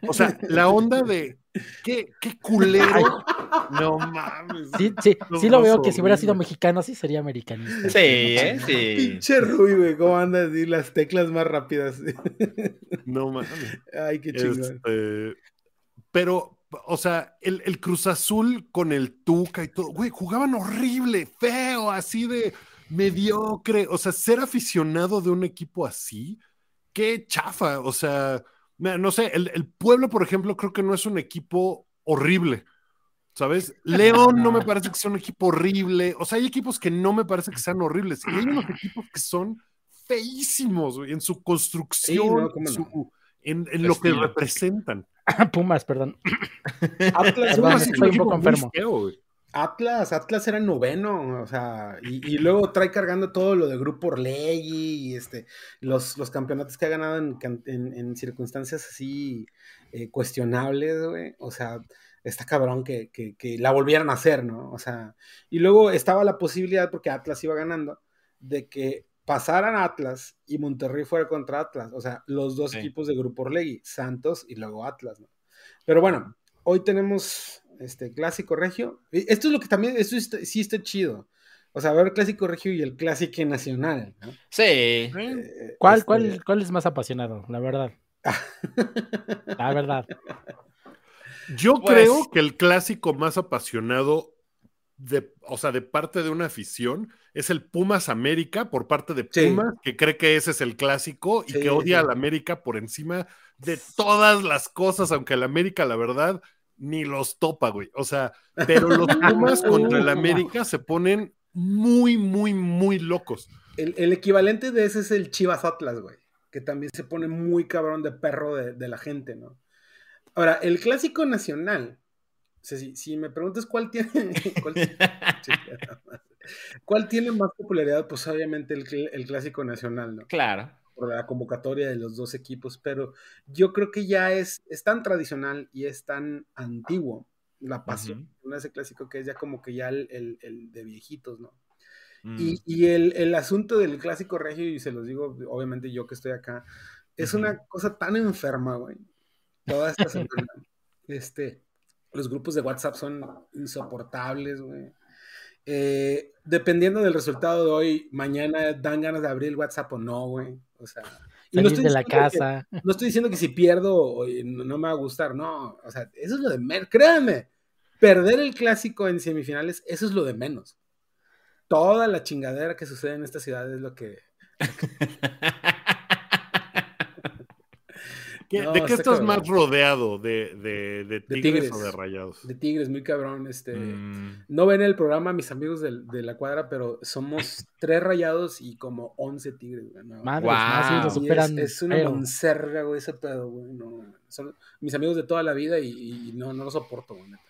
O sea, la onda de qué, qué culero. No mames. Sí, sí, No, sí lo veo que si hubiera sido mexicano, sí sería americanista. Sí, ¿eh? Sí. Pinche Rui, güey, cómo andas y las teclas más rápidas. No mames. Ay, qué chingón. Este, pero, o sea, el, el Cruz Azul con el Tuca y todo, güey, jugaban horrible, feo, así de mediocre. O sea, ser aficionado de un equipo así, qué chafa. O sea, mira, no sé, el, el Pueblo, por ejemplo, creo que no es un equipo horrible. ¿Sabes? León no me parece que sea un equipo horrible. O sea, hay equipos que no me parece que sean horribles. Y hay unos equipos que son feísimos, güey, en su construcción, Sí, no, en, no. su- en- en lo que representan. Pumas, perdón. Atlas, Pumas es estoy un un equipo poco muy enfermo. feo, güey. Atlas, Atlas era noveno, o sea, y, y luego trae cargando todo lo de Grupo Orlegui y este, los, los campeonatos que ha ganado en, en- en circunstancias así eh, cuestionables, güey, o sea, está cabrón que, que- que la volvieran a hacer, ¿no? O sea, y luego estaba la posibilidad, porque Atlas iba ganando, de que pasaran Atlas y Monterrey fuera contra Atlas, o sea, los dos Sí. equipos de Grupo Orlegui, Santos y luego Atlas, ¿no? Pero bueno, hoy tenemos este clásico regio. Esto es lo que también, esto está- sí está chido. O sea, ver el clásico regio y el clásico nacional. ¿no? Sí. Eh, ¿Cuál, este, cuál, ¿Cuál es más apasionado? La verdad. La verdad. Yo Pues- creo que el clásico más apasionado de, o sea, de parte de una afición es el Pumas América por parte de Sí. Pumas, que cree que ese es el clásico y Sí, que odia sí. al América por encima de todas las cosas, aunque el América, la verdad, ni los topa, güey. O sea, pero los Pumas contra el América se ponen muy, muy, muy locos. el, el equivalente de ese es el Chivas Atlas, güey. Que también se pone muy cabrón de perro de, de la gente, ¿no? Ahora, el clásico nacional. O sea, si, si me preguntas cuál tiene. cuál, chingada madre. ¿Cuál tiene más popularidad, pues obviamente el, el clásico nacional, ¿no? Claro. Por la convocatoria de los dos equipos, pero yo creo que ya es, es tan tradicional y es tan antiguo la pasión de ese clásico que es ya como que ya el, el- el de viejitos, ¿no? Mm. Y, y el, el asunto del clásico regio, y se los digo, obviamente yo que estoy acá, es una cosa tan enferma, güey. Toda esta semana. este, los grupos de WhatsApp son insoportables, güey. Eh, dependiendo del resultado de hoy, mañana dan ganas de abrir el WhatsApp o no, güey. O sea, Y no estoy de la diciendo que- casa. No estoy diciendo que si pierdo no me va a gustar, no. O sea, eso es lo de menos. Créanme, perder el clásico en semifinales, eso es lo de menos. Toda la chingadera que sucede en esta ciudad es lo que. ¿Qué- No, ¿De qué está estás cabrón. más rodeado? ¿De, de, de tigres, Tigres. o de rayados? De Tigres, muy cabrón. Este, Mm, No ven el programa mis amigos del- de, la cuadra, pero somos tres rayados y como 11 Tigres, güey. no. Madres, Wow. es, es una feo. monserga, güey, ese pedo, güey. No, son mis amigos de toda la vida y, y no, no lo soporto, güey, neta.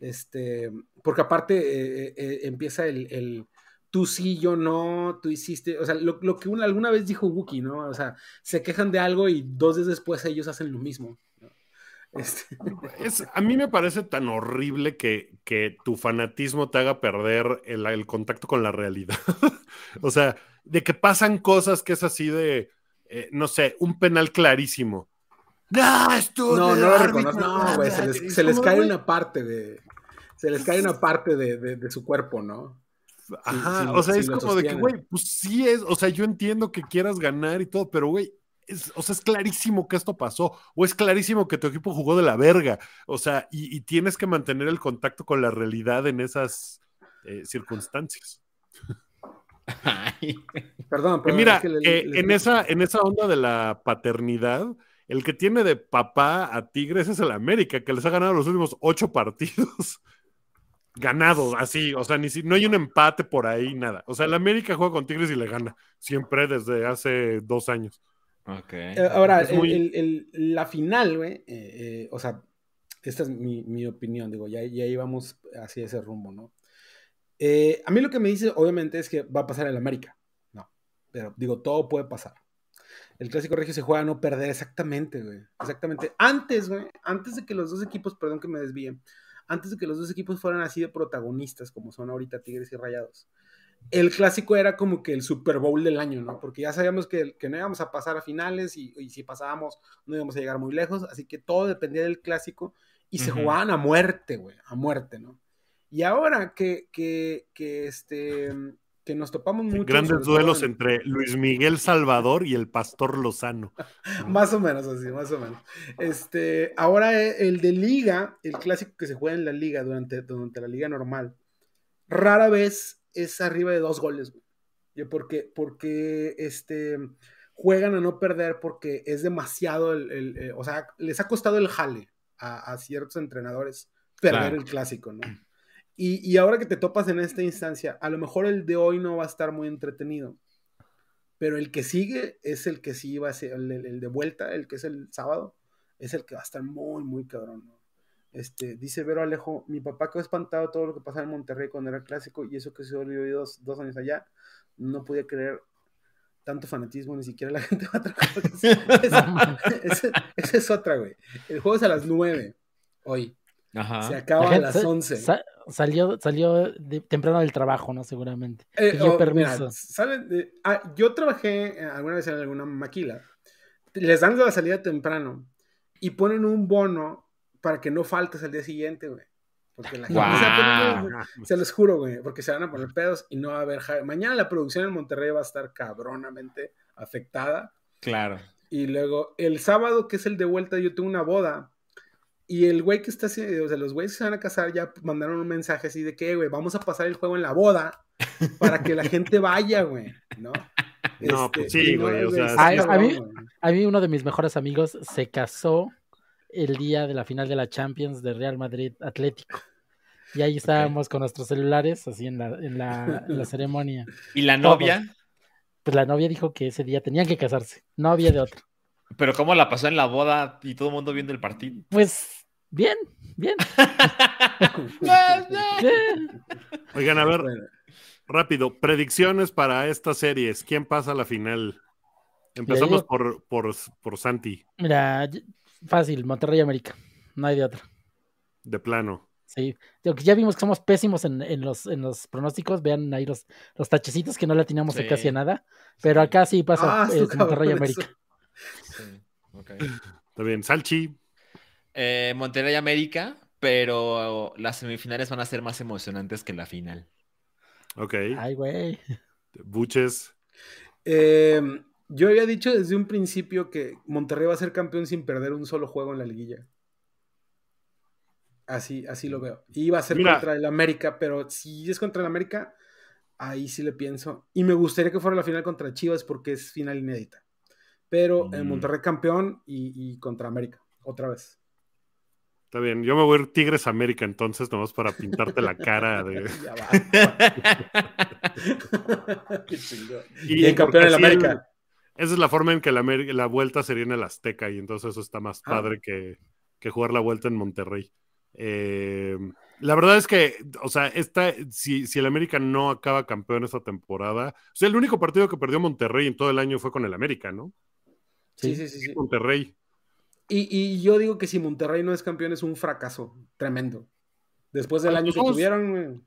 Este, porque aparte eh, eh, empieza el, el tú sí, yo no, tú hiciste, o sea, lo, lo que una- alguna vez dijo Wookie, ¿no? O sea, se quejan de algo y dos días después ellos hacen lo mismo. ¿no? Este, Es, a mí me parece tan horrible que, que tu fanatismo te haga perder el, el contacto con la realidad. o sea, de que pasan cosas que es así de, eh, no sé, un penal clarísimo. ¡No, esto no, no lo reconozco, no, güey, se nada". les, Es se les cae una parte de, se les cae una parte de, de- de su cuerpo, ¿no? Ajá, sí, o sea, sí es como de que, güey, pues sí es, o sea, yo entiendo que quieras ganar y todo, pero, güey, es, o sea, es clarísimo que esto pasó, o es clarísimo que tu equipo jugó de la verga, o sea, y, y tienes que mantener el contacto con la realidad en esas eh, circunstancias. ay. Perdón, pero mira, es que le- que le- en, esa, en esa onda de la paternidad, el que tiene de papá a Tigres es el América, que les ha ganado los últimos ocho partidos. Ganados, así, o sea, ni si, no hay un empate por ahí, nada. O sea, el América juega con Tigres y le gana, siempre desde hace dos años. Ok. Eh, Ahora, el- muy- el- el- la final, güey, eh, eh, o sea, esta es mi, mi opinión, digo, ya, ya íbamos hacia ese rumbo, ¿no? Eh, a mí lo que me dice, obviamente, es que va a pasar el América, no, pero digo, todo puede pasar. El clásico regio se juega a no perder, exactamente, güey, exactamente. Antes, güey, antes de que los dos equipos, perdón que me desvíe, antes de que los dos equipos fueran así de protagonistas, como son ahorita Tigres y Rayados, el clásico era como que el Super Bowl del año, ¿no? Porque ya sabíamos que, que no íbamos a pasar a finales y, y si pasábamos no íbamos a llegar muy lejos, así que todo dependía del clásico y se jugaban a muerte, güey, a muerte, ¿no? Y ahora que, que, que, este, que nos topamos mucho... Grandes duelos en- entre Luis Miguel Salvador y el Pastor Lozano. Más o menos así, más o menos. Este, ahora eh, el de liga, el clásico que se juega en la liga durante, durante la liga normal, rara vez es arriba de dos goles, güey. Yo porque, porque este, juegan a no perder porque es demasiado el, el- eh, o sea, les ha costado el jale a, a ciertos entrenadores perder Claro. el clásico, ¿no? Y, y ahora que te topas en esta instancia, a lo mejor el de hoy no va a estar muy entretenido, pero el que sigue es el que sí va a ser, el, de vuelta, el que es el sábado, es el que va a estar muy, muy cabrón, ¿no? Este, dice Vero Alejo, mi papá quedó espantado todo lo que pasaba en Monterrey cuando era clásico y eso que se olvidó dos, dos años allá, no podía creer tanto fanatismo, ni siquiera la gente va a trabajar. Esa, es otra, güey. El juego es a las 9 hoy, Ajá. se La acaba a las sa- 11. sa- salió salió de- temprano del trabajo, ¿no? Seguramente. Eh, oh, mira. Eh, ah, yo trabajé eh, alguna vez en alguna maquila. Les dan la salida temprano y ponen un bono para que no faltes al día siguiente, güey. Porque la gente se, va a poner- se los juro, güey, porque se van a poner pedos y no va a haber. Mañana la producción en Monterrey va a estar cabronamente afectada. Claro. Y luego el sábado, que es el de vuelta, yo tengo una boda. Y el güey que está haciendo, o sea, los güeyes que se van a casar ya mandaron un mensaje así de que, güey, vamos a pasar el juego en la boda para que la gente vaya, güey, ¿no? No, pues sí, y no, güey, o sea, sí. A- a mí-. A mí uno de mis mejores amigos se casó el día de la final de la Champions de Real Madrid Atlético. Y ahí estábamos con nuestros celulares, así en la, en la, en la ceremonia. ¿Y la novia? Pues la novia dijo que ese día tenían que casarse, no había de otro. ¿Pero cómo la pasó en la boda y todo el mundo viendo el partido? Pues bien, bien. bien. Oigan, a ver, rápido, predicciones para estas series. ¿Quién pasa a la final? Empezamos por, por, por Santi, Mira, fácil, Monterrey América, no hay de otro. de plano. Sí, ya vimos que somos pésimos en, en los, en los pronósticos. Vean ahí los, los tachecitos que no le atinamos a Sí. casi a nada. Pero acá sí pasa Ah, eh, Monterrey América. Sí. ok. Está bien, Salchi, Eh, Monterrey América, pero las semifinales van a ser más emocionantes que la final. ok. Ay, güey. Buches, Eh, Yo había dicho desde un principio que Monterrey va a ser campeón sin perder un solo juego en la liguilla. Así, así lo veo. Iba a ser Mira. contra el América, pero si es contra el América, ahí sí le pienso. Y me gustaría que fuera la final contra Chivas porque es final inédita. Pero en Mm. Monterrey campeón y, y contra América, otra vez. Está bien, yo me voy a ir Tigres América entonces, nomás para pintarte la cara de... Ya va. Qué chingón. Y Y el campeón así América. el- esa es la forma en que la, la vuelta sería en el Azteca y entonces eso está más Ah. padre que, que jugar la vuelta en Monterrey. Eh, la verdad es que, o sea, esta, si, si el América no acaba campeón esta temporada, o sea, el único partido que perdió Monterrey en todo el año fue con el América, ¿no? Sí, sí, sí. sí. Monterrey. Y, y yo digo que si Monterrey no es campeón es un fracaso tremendo. Después del Ah, año que pues tuvieron. güey. o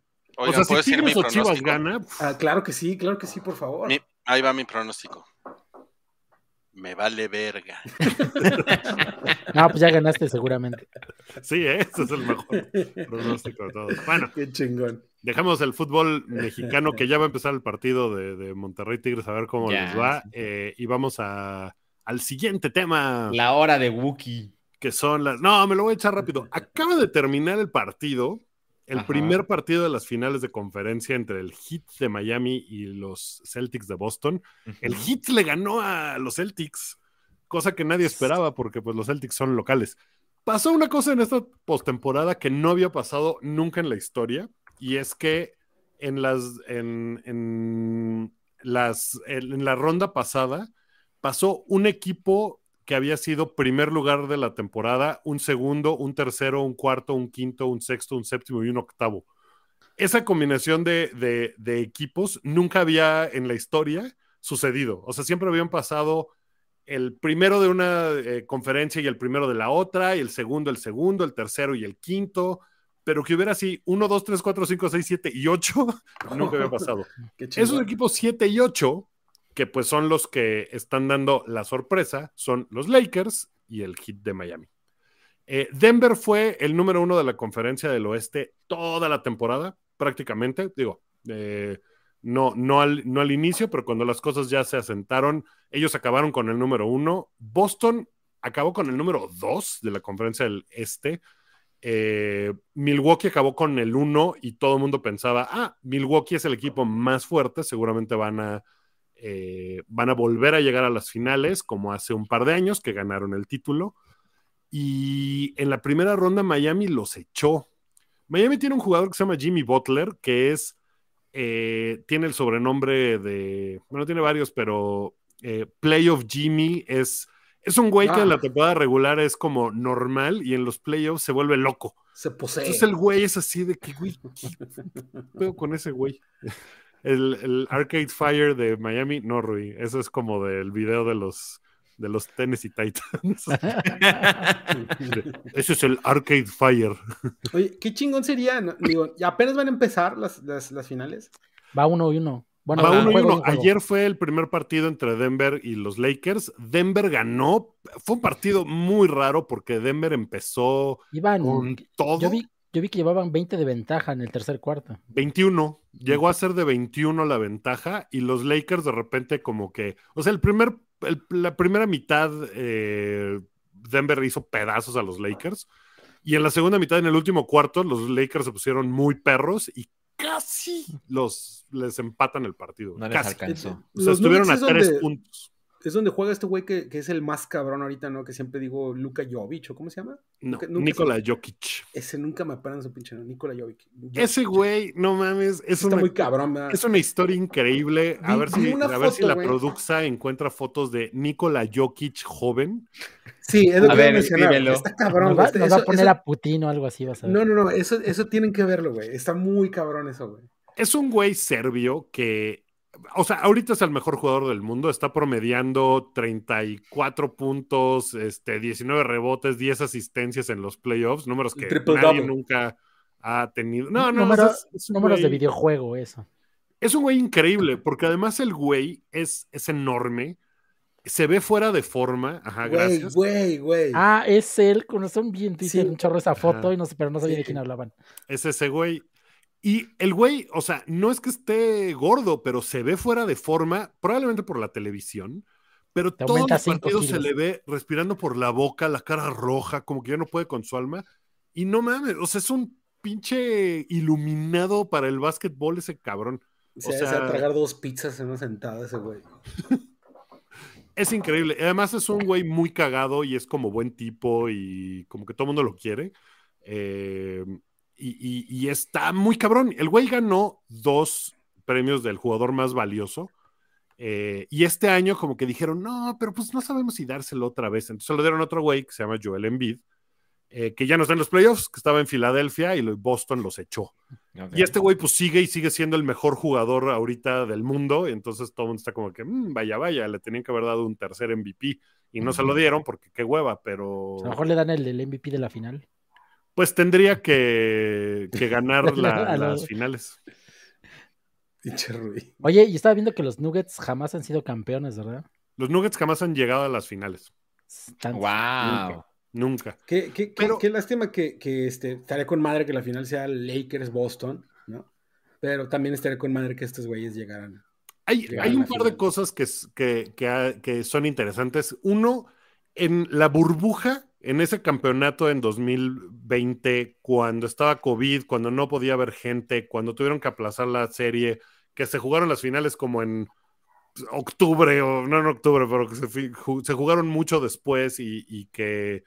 Oigan, sea, ¿puedo si decir mi Tigres o Chivas gana, Ah, claro que sí, claro que sí, por favor. Mi- ahí va mi pronóstico. Me vale verga. No, pues ya ganaste seguramente. sí, ¿eh? ese es el mejor pronóstico de todos. Bueno, Qué chingón. Dejamos el fútbol mexicano, que ya va a empezar el partido de, de Monterrey Tigres, a ver cómo Ya, les va. sí. eh, y vamos a, al siguiente tema, La hora de Wookiee. que son las... No, me lo voy a echar rápido. Acaba de terminar el partido, el Ajá. primer partido de las finales de conferencia entre el Heat de Miami y los Celtics de Boston. El Heat le ganó a los Celtics, cosa que nadie esperaba porque pues los Celtics son locales. Pasó una cosa en esta postemporada que no había pasado nunca en la historia y es que en las en, en las en, en la ronda pasada pasó un equipo que había sido primer lugar de la temporada, un segundo, un tercero, un cuarto, un quinto, un sexto, un séptimo y un octavo. Esa combinación de, de- de equipos nunca había en la historia sucedido. O sea, siempre habían pasado el primero de una eh, conferencia y el primero de la otra, y el segundo, el segundo, el tercero y el quinto, pero que hubiera así 1, 2, 3, 4, 5, 6, 7 y 8, nunca había pasado. Esos equipos 7 y 8, que pues son los que están dando la sorpresa, son los Lakers y el Heat de Miami. Eh, Denver fue el número uno de la conferencia del oeste toda la temporada, prácticamente. Digo, eh, no, no, al, no al inicio, pero cuando las cosas ya se asentaron, ellos acabaron con el número uno. Boston acabó con el número dos de la conferencia del este. Eh, Milwaukee acabó con el 1 y todo el mundo pensaba, ah, Milwaukee es el equipo más fuerte, seguramente van a, eh, van a volver a llegar a las finales, como hace un par de años que ganaron el título. Y en la primera ronda Miami los echó. Miami tiene un jugador que se llama Jimmy Butler, que es, eh, tiene el sobrenombre de, bueno, tiene varios, pero eh, Play of Jimmy es... Es un güey que Ah. en la temporada regular es como normal y en los playoffs se vuelve loco. Se posee. Entonces el güey es así de que, güey, ¿qué con ese güey? El, el Arcade Fire de Miami, no, Rui. Eso es como del video de los, de los Tennessee Titans. Ese es el Arcade Fire. Oye, qué chingón sería. no? Digo, ya apenas van a empezar las, las, las finales. Va uno y uno. Bueno, Va un uno y juego y uno. Ayer fue el primer partido entre Denver y los Lakers. Denver ganó. Fue un partido muy raro porque Denver empezó Iban, con todo. yo vi, yo vi que llevaban 20 de ventaja en el tercer cuarto. 21. Llegó a ser de 21 la ventaja y los Lakers de repente como que, o sea, el primer, el- la primera mitad eh, Denver hizo pedazos a los Lakers y en la segunda mitad, en el último cuarto, los Lakers se pusieron muy perros y casi los les empatan el partido. No les casi. alcanzó. O sea, Los estuvieron a tres donde- puntos. Es donde juega este güey que, que es el más cabrón ahorita, ¿no? Que siempre digo Luka Jovic, ¿o cómo se llama? No, Nunca- nunca Nikola Jokic. Ese nunca me apagan su pinche nombre, Nikola Jovic. Ese güey, no mames, es está una, muy cabrón, ¿verdad? Es una historia increíble. A Vi- ver vi si, a ver si la güey. Produxa encuentra fotos de Nikola Jokic joven. Sí, es lo que a ver. Está cabrón, Nos va, güey. Nos va a poner eso- a Putin o algo así, vas a ver. No, no, no, eso, eso tienen que verlo, güey. Está muy cabrón eso, güey. Es un güey serbio que, o sea, ahorita es el mejor jugador del mundo. Está promediando 34 puntos, este, 19 rebotes, 10 asistencias en los playoffs, números que nadie double. nunca ha tenido. No, no, Número- o sea, es- es Números de güey- videojuego, eso. Es un güey increíble, porque además el güey es, es enorme, se ve fuera de forma. Ajá, Güey, gracias. güey, güey. Ah, es él, con razón bien Twitter, Sí. un chorro esa foto, Ajá. y no sé, pero no sabía de Sí. quién hablaban. Es ese güey. Y el güey, o sea, no es que esté gordo, pero se ve fuera de forma, probablemente por la televisión, pero Te todo el partido se le ve respirando por la boca, la cara roja, como que ya no puede con su alma. Y no mames, o sea, es un pinche iluminado para el básquetbol ese cabrón. Se sea- tragar dos pizzas en una sentada ese güey. Es increíble. Además es un güey muy cagado y es como buen tipo y como que todo el mundo lo quiere. Eh, y, y- y está muy cabrón. El güey ganó dos premios del jugador más valioso. eh, y este año como que dijeron, no, pero pues no sabemos si dárselo otra vez. Entonces lo dieron a otro güey que se llama Joel Embiid, eh, que ya no está en los playoffs, que estaba en Filadelfia y Boston los echó. Y este güey pues sigue y sigue siendo el mejor jugador ahorita del mundo, y entonces todo el mundo está como que, "Mm, vaya, vaya, le tenían que haber dado un tercer MVP y no se lo dieron porque qué hueva, pero A lo mejor le dan el del MVP de la final. Pues tendría que, que ganar la- las finales. Oye, y estaba viendo que los Nuggets jamás han sido campeones, ¿verdad? Los Nuggets jamás han llegado a las finales, Tan- Wow. nunca. Qué, qué- qué- Pero- qué lástima que, que, este, estaría con madre que la final sea Lakers-Boston, ¿no? Pero también estaría con madre que estos güeyes llegaran. Hay, un par final. de cosas que, es- que, que ha- que son interesantes. Uno, en la burbuja, en ese campeonato en 2020, cuando estaba COVID, cuando no podía haber gente, cuando tuvieron que aplazar la serie, que se jugaron las finales como en octubre, o no en octubre, pero que se, jugaron mucho después y, y que,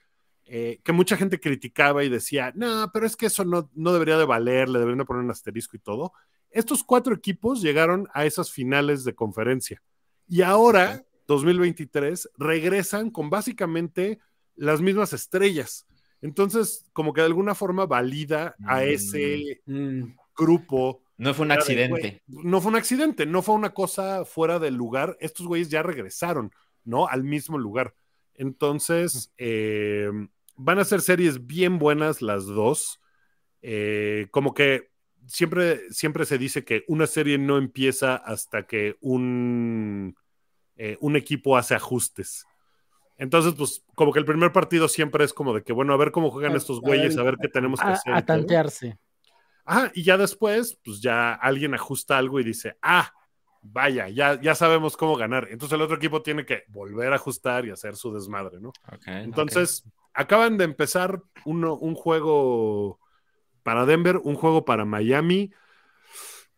eh, que mucha gente criticaba y decía, no, pero es que eso no, no debería de valer, le deberían de poner un asterisco y todo. Estos cuatro equipos llegaron a esas finales de conferencia y ahora, 2023, regresan con básicamente las mismas estrellas. Entonces, como que de alguna forma valida a Mm. ese Mm, grupo No fue un accidente. güey, no fue un accidente, no fue una cosa fuera del lugar. Estos güeyes ya regresaron, ¿no? Al mismo lugar. Entonces, eh, van a ser series bien buenas las dos. Eh, como que siempre, siempre se dice que una serie no empieza hasta que un, eh, un equipo hace ajustes. Entonces, pues, como que el primer partido siempre es como de que, bueno, a ver cómo juegan A- estos a güeyes, ver, a ver qué tenemos que A, hacer. a tantearse. Ajá, y ya después, pues ya alguien ajusta algo y dice, ah, vaya, ya, ya sabemos cómo ganar. Entonces el otro equipo tiene que volver a ajustar y hacer su desmadre, ¿no? Entonces, acaban de empezar uno, un juego para Denver, un juego para Miami.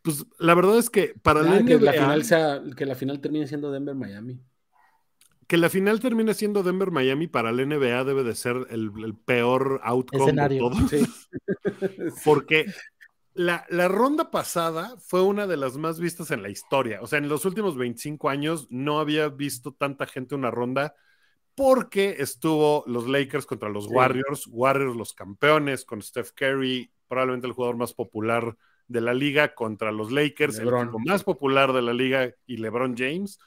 Pues la verdad es que para la ah, que la NBA, final sea, que la final termine siendo Denver-Miami. Que la final termine siendo Denver-Miami para la NBA debe de ser el, el peor outcome Escenario. de todo. Sí. Porque la, la ronda pasada fue una de las más vistas en la historia. O sea, en los últimos 25 años no había visto tanta gente una ronda porque estuvo los Lakers contra los Sí. Warriors, Warriors los campeones con Steph Curry, probablemente el jugador más popular de la liga contra los Lakers, LeBron. el equipo más popular de la liga y LeBron James.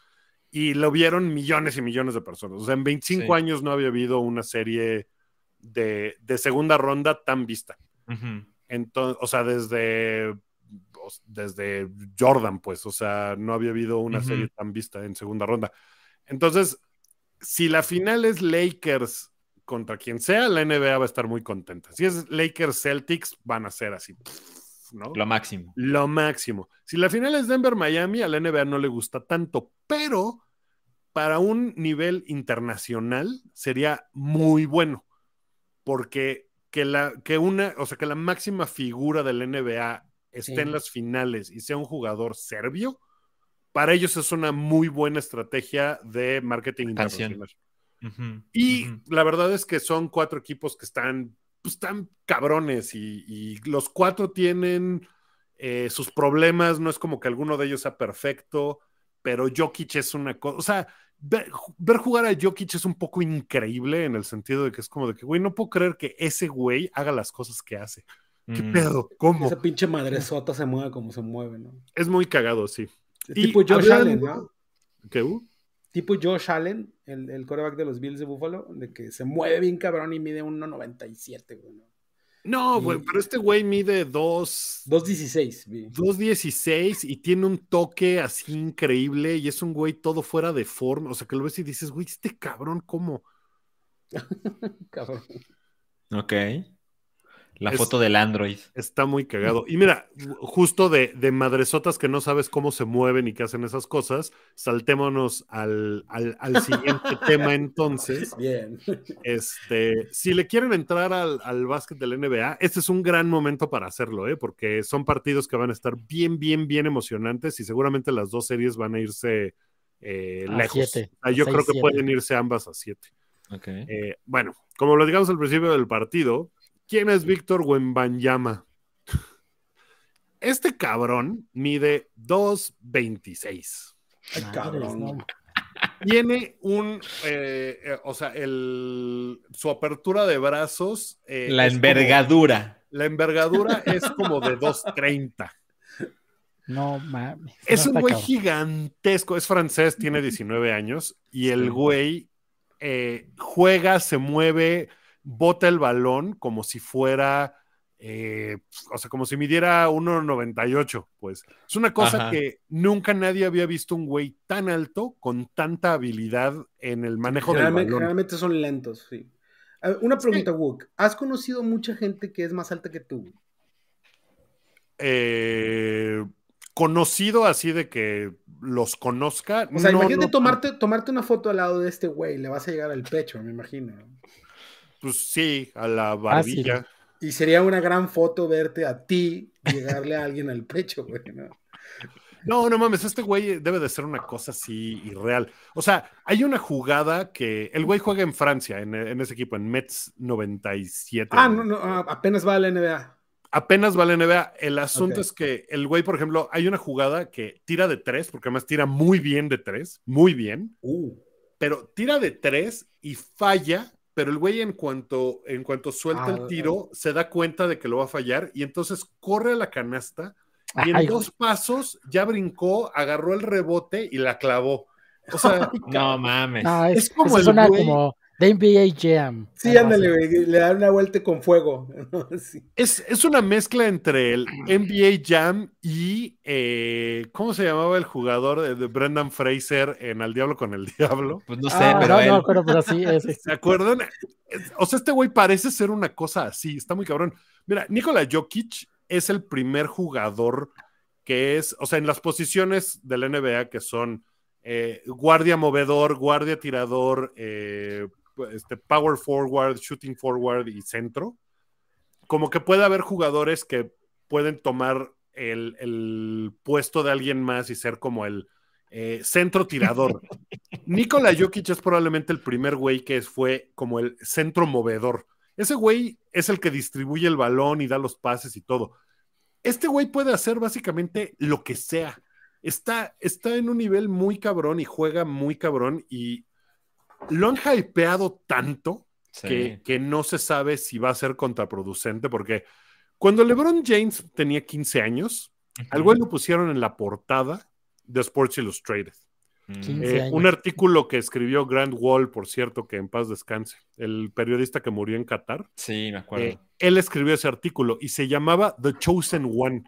Y lo vieron millones y millones de personas. O sea, en 25 Sí. años no había habido una serie de, de segunda ronda tan vista. Entonces, o sea, desde, desde Jordan, pues, o sea, no había habido una serie tan vista en segunda ronda. Entonces, si la final es Lakers contra quien sea, la NBA va a estar muy contenta. Si es Lakers Celtics, van a ser así, ¿no? Lo máximo. Lo máximo. Si la final es Denver-Miami, a la NBA no le gusta tanto, pero para un nivel internacional sería muy bueno, porque que la, que una, o sea, que la máxima figura del NBA esté Sí. en las finales y sea un jugador serbio, para ellos es una muy buena estrategia de marketing Canción. internacional. Y la verdad es que son cuatro equipos que están, pues, están cabrones y, y los cuatro tienen eh, sus problemas. No es como que alguno de ellos sea perfecto, pero Jokic es una cosa. O sea, ver, ver jugar a Jokic es un poco increíble en el sentido de que es como de que, güey, no puedo creer que ese güey haga las cosas que hace. ¿Qué Ujú. pedo? ¿Cómo? Esa pinche madresota se mueve como se mueve, ¿no? Es muy cagado, sí. Es Y tipo Josh hablando- Allen, ¿no? ¿Qué? uh? Tipo Josh Allen, el, el quarterback de los Bills de Buffalo, de que se mueve bien cabrón y mide 1.97, güey. ¿no? Güey, pero este güey mide dos, 2.16, vi. 2.16 y tiene un toque así increíble y es un güey todo fuera de forma. O sea, que lo ves y dices, güey, este cabrón, ¿cómo? Cabrón. Ok. La Es- foto del Android. Está muy cagado. Y mira, justo de, de madresotas que no sabes cómo se mueven y que hacen esas cosas, saltémonos al, al- al siguiente tema entonces. Bien. Este, si le quieren entrar al, al básquet del NBA, este es un gran momento para hacerlo, ¿eh? porque son partidos que van a estar bien, bien, bien emocionantes y seguramente las dos series van a irse eh, A lejos. siete, O sea, yo seis, creo que siete. pueden irse ambas a siete. Ok. Eh, bueno, como lo digamos al principio del partido, ¿quién es Víctor Wembanyama? Este cabrón mide 2.26. Ay, Madres, cabrón. no. Tiene un, eh, eh, o sea, el, su apertura de brazos. eh, La envergadura. como- la envergadura es como de 2.30. No mames. Es no un güey cabrón. gigantesco, es francés, tiene 19 años y el güey eh, juega, se mueve, bota el balón como si fuera, eh, o sea, como si midiera 1,98, pues. Es una cosa Ajá. que nunca nadie había visto un güey tan alto con tanta habilidad en el manejo del Generalmente, balón. generalmente son lentos, sí. Ver, Una pregunta, Wook. ¿Has conocido mucha gente que es más alta que tú? Eh, conocido así de que los conozca. O sea, no, imagínate no tomarte, tomarte una foto al lado de este güey, le vas a llegar al pecho, me imagino. Pues sí, a la Fácil. barbilla. Y sería una gran foto verte a ti llegarle a alguien al pecho, güey, ¿no? No, no mames, este güey debe de ser una cosa así irreal. O sea, hay una jugada que el güey juega en Francia, en, en ese equipo, en Mets 97. Ah, no, no, ah, apenas va a la NBA. Apenas va a la NBA. El asunto es que el güey, por ejemplo, hay una jugada que tira de tres, porque además tira muy bien de tres, muy bien, Uh, pero tira de tres y falla. Pero el güey en cuanto, en cuanto suelta Ah, el tiro, se da cuenta de que lo va a fallar y entonces corre a la canasta y en Ay, dos pasos ya brincó, agarró el rebote y la clavó. O sea, No mames. No, es, Es como el güey- como de NBA Jam. sí, ándale, güey, le dan una vuelta con fuego. Sí. es, es una mezcla entre el NBA Jam y eh, ¿cómo se llamaba el jugador de, de Brendan Fraser en Al Diablo con el Diablo? Pues no sé, Ah, pero no, él. no me acuerdo, pero sí, ese. ¿Se acuerdan? Es- O sea, este güey parece ser una cosa así, está muy cabrón. Mira, Nikola Jokic es el primer jugador que es, o sea, en las posiciones de la NBA que son eh, guardia movedor, guardia tirador, eh, este, power forward, shooting forward y centro, como que puede haber jugadores que pueden tomar el, el puesto de alguien más y ser como el eh, centro tirador. Nikola Jokic es probablemente el primer güey que fue como el centro movedor. Ese güey es el que distribuye el balón y da los pases y todo. Este güey puede hacer básicamente lo que sea. Está, está en un nivel muy cabrón y juega muy cabrón y lo han hypeado tanto Sí. que, que no se sabe si va a ser contraproducente porque cuando LeBron James tenía 15 años, al güey lo pusieron en la portada de Sports Illustrated. Mm. 15 Eh, un artículo que escribió Grant Wall, por cierto, que en paz descanse, el periodista que murió en Qatar. Sí, me acuerdo. eh, él escribió ese artículo y se llamaba The Chosen One.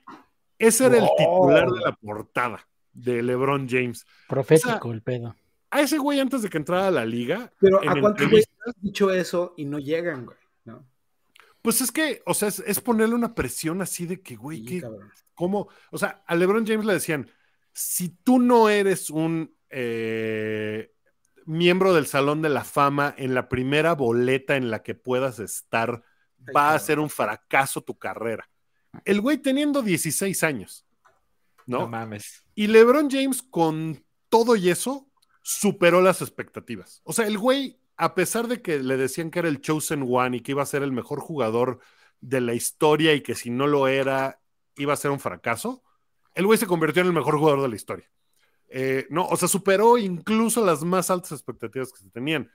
Ese era el titular de la portada de LeBron James. Profético el pedo. A ese güey antes de que entrara a la liga, Pero ¿a cuántos güeyes has dicho eso y no llegan, güey? ¿No? pues es que, o sea, es, es ponerle una presión así de que, güey, Sí, ¿qué, cabrón. ¿Cómo? O sea, a LeBron James le decían, si tú no eres un eh, miembro del Salón de la Fama en la primera boleta en la que puedas estar, Ay, va a ser un fracaso tu carrera. El güey teniendo 16 años, No ¿no? mames. Y LeBron James con todo y eso superó las expectativas. O sea, el güey, a pesar de que le decían que era el chosen one y que iba a ser el mejor jugador de la historia y que si no lo era, iba a ser un fracaso, el güey se convirtió en el mejor jugador de la historia. Eh, no, o sea, superó incluso las más altas expectativas que se tenían.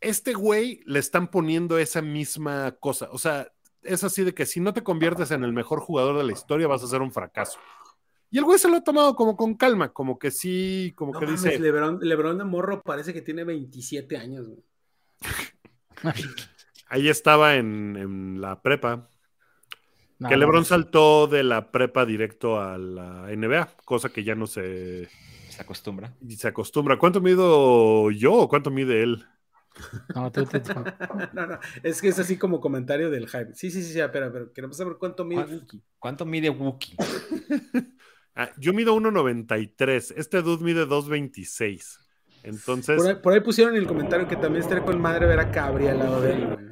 Este güey le están poniendo esa misma cosa. O sea, es así de que si no te conviertes en el mejor jugador de la historia, vas a ser un fracaso. Y el güey se lo ha tomado como con calma, como que sí, como No que mames, dice, Lebron, Lebron de Morro parece que tiene 27 años, güey. ahí estaba en, en la prepa, No, que LeBron no. saltó de la prepa directo a la NBA, cosa que ya no se, Se acostumbra. se acostumbra. ¿Cuánto mido yo o cuánto mide él? No, tú, tú, tú. No, no, es que es así como comentario del hype. Sí, sí, sí, sí, pero, pero queremos saber cuánto mide ¿Cuál? Wookie. ¿Cuánto mide Wookie? Ah, yo mido 1.93. Este dude mide 2.26. Entonces, Por ahí, por ahí pusieron en el comentario que también estaría con madre ver a Cabri al lado de él, güey.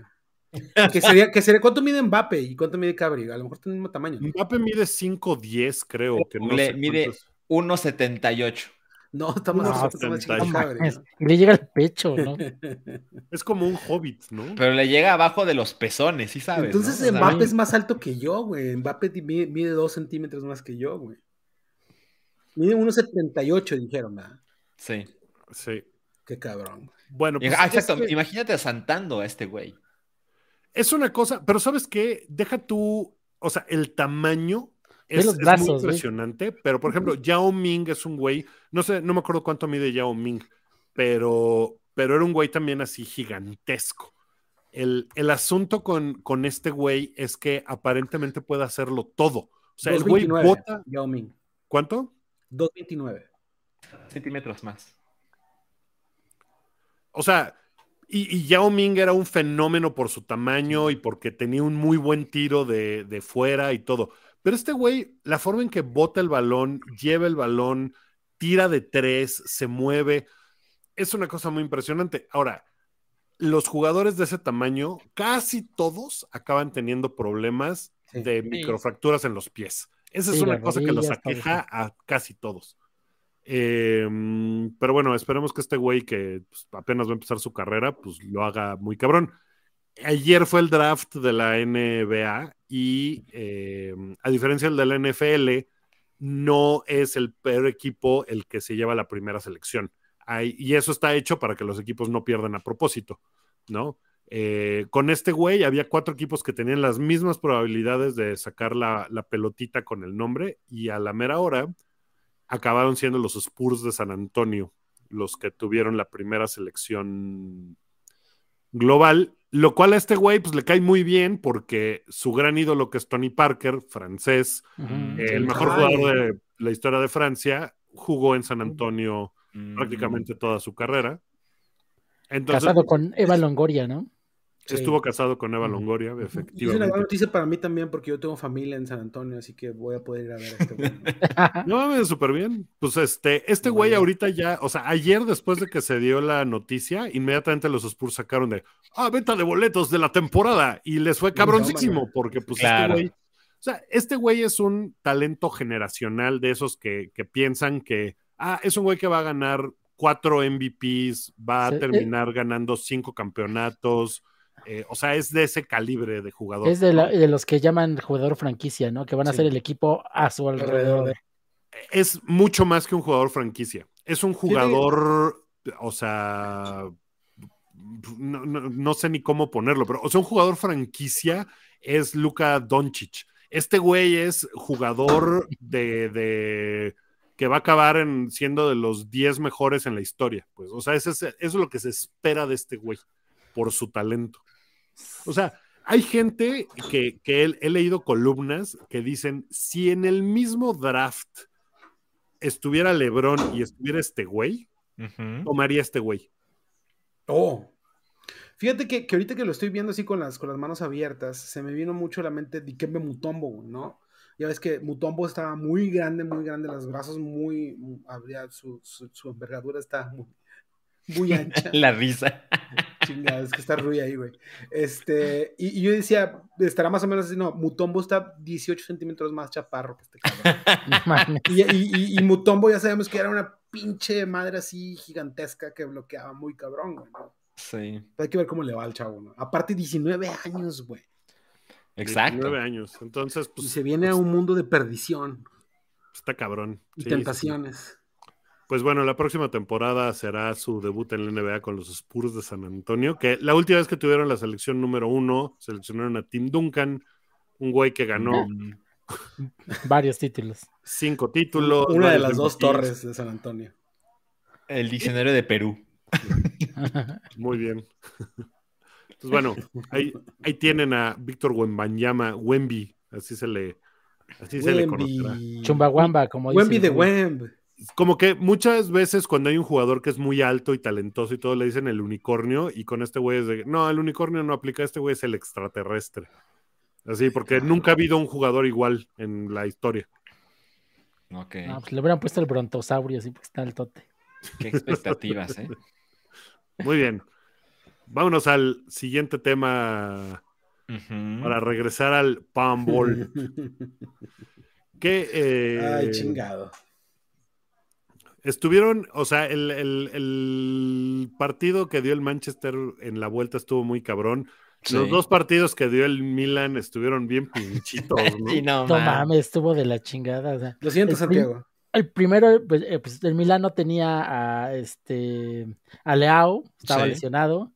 Que sería, que sería, ¿cuánto mide Mbappe y cuánto mide Cabri? A lo mejor tiene el mismo tamaño. ¿no? Mbappé mide 5.10, creo. Que no Le sé mide cuántos- 1.78. No, está más, No, está más chico 70. que Cabri, Mames, ¿no? Le llega al pecho, ¿no? Es como un hobbit, ¿no? Pero le llega abajo de los pezones, ¿sí sabes? Entonces no? O sea, Mbappe es más alto que yo, güey. Mbappe di- mide, mide dos centímetros más que yo, güey. Mide 1.78, dijeron, ¿verdad? Sí. Sí. Qué cabrón. Bueno, pues Ah, exacto. este- Imagínate asantando a este güey. es una cosa, pero ¿sabes qué? Deja tú, o sea, el tamaño es, los es brazos, muy güey. impresionante, pero por ejemplo, Yao Ming es un güey, no sé, no me acuerdo cuánto mide Yao Ming, pero, pero era un güey también así gigantesco. El, el asunto con, con este güey es que aparentemente puede hacerlo todo. O sea, el güey 2.29, bota. Yao Ming. ¿Cuánto? 2.29. Centímetros más. O sea, y, y Yao Ming era un fenómeno por su tamaño y porque tenía un muy buen tiro de, de fuera y todo. Pero este güey, la forma en que bota el balón, lleva el balón, tira de tres, se mueve, es una cosa muy impresionante. Ahora, los jugadores de ese tamaño, casi todos acaban teniendo problemas Sí. de microfracturas en los pies. Esa es una cosa que los aqueja a casi todos. Eh, pero bueno, esperemos que este güey que pues, apenas va a empezar su carrera, pues lo haga muy cabrón. Ayer fue el draft de la NBA y eh, a diferencia del de la NFL, no es el peor equipo el que se lleva la primera selección. Hay- y eso está hecho para que los equipos no pierdan a propósito, ¿no? Eh, con este güey había cuatro equipos que tenían las mismas probabilidades de sacar la, la pelotita con el nombre y a la mera hora acabaron siendo los Spurs de San Antonio los que tuvieron la primera selección global, lo cual a este güey pues le cae muy bien porque su gran ídolo que es Tony Parker, francés, eh, el mejor jugador de la historia de Francia, jugó en San Antonio Mm. prácticamente toda su carrera. Entonces, Casado con Eva Longoria, ¿no? Sí. estuvo casado con Eva Longoria, Y es una buena efectivamente. noticia para mí también porque yo tengo familia en San Antonio, así que voy a poder ir a ver a este güey. No mames, súper bien. Pues este, este güey ahorita ya, o sea, ayer después de que se dio la noticia, inmediatamente los Spurs sacaron de, ah, venta de boletos de la temporada y les fue cabroncísimo porque pues Claro. este güey, o sea, este güey es un talento generacional de esos que, que piensan que, ah, es un güey que va a ganar cuatro MVPs, va Sí, a eh. terminar ganando cinco campeonatos. Eh, o sea, es de ese calibre de jugador. Es de, la- ¿no? de los que llaman jugador franquicia, ¿no? Que van a Sí. ser el equipo a su alrededor. es mucho más que un jugador franquicia. Es un jugador, o sea, no, no- no sé ni cómo ponerlo, pero o sea, un jugador franquicia es Luka Doncic. Este güey es jugador de, de- que va a acabar en, siendo de los 10 mejores en la historia. Pues, o sea, eso es, eso es lo que se espera de este güey por su talento. O sea, hay gente que, que he, he leído columnas que dicen, si en el mismo draft estuviera LeBron y estuviera este güey, tomaría este güey. Oh. Fíjate que, que ahorita que lo estoy viendo así con las, con las manos abiertas, se me vino mucho a la mente Dikembe Mutombo, ¿no? Ya ves que Mutombo estaba muy grande, muy grande, los brazos muy, muy- habría, su, su, su envergadura está muy, muy ancha. La risa. Chingada, es que está Rui ahí, güey. Este, y, y yo decía, estará más o menos así, no, Mutombo está 18 centímetros más chaparro que este cabrón. Y, y- y- y Mutombo ya sabemos que era una pinche madre así gigantesca que bloqueaba muy cabrón, güey. ¿no? Sí. Hay que ver cómo le va al chavo, ¿no? Aparte, 19 años, güey. Exacto. 19 años. Entonces, Y pues, se viene a un mundo de perdición está cabrón. y Sí, sí. Pues bueno, la próxima temporada será su debut en la NBA con los Spurs de San Antonio, que la última vez que tuvieron la selección número uno, seleccionaron a Tim Duncan, un güey que ganó. Varios títulos. cinco títulos. Una de las dos torres de San Antonio. El diccionario de Perú. Muy bien. Pues bueno, ahí, ahí tienen a Víctor Wembanyama, Wemby, así se le, así se le conocerá. Chumbawamba, como dice. Wemby de Wemb. Como que muchas veces cuando hay un jugador que es muy alto y talentoso y todo le dicen el unicornio y con este güey es de, no, el unicornio no aplica, este güey es el extraterrestre. Así, porque nunca ha habido un jugador igual en la historia. Ok. No, pues le hubieran puesto el brontosaurio, así porque está el tote. Qué expectativas, ¿eh? Muy bien. Vámonos al siguiente tema para regresar al Pambol. que eh, Ay, chingado. Estuvieron, o sea, el, el- el partido que dio el Manchester en la vuelta estuvo muy cabrón. Los dos partidos que dio el Milan estuvieron bien pinchitos, ¿no? Sí, no, No mames, estuvo de la chingada. o sea, Lo siento, el Santiago. el primero, pues, eh, pues, el Milano tenía a este a Leao, estaba Sí. lesionado,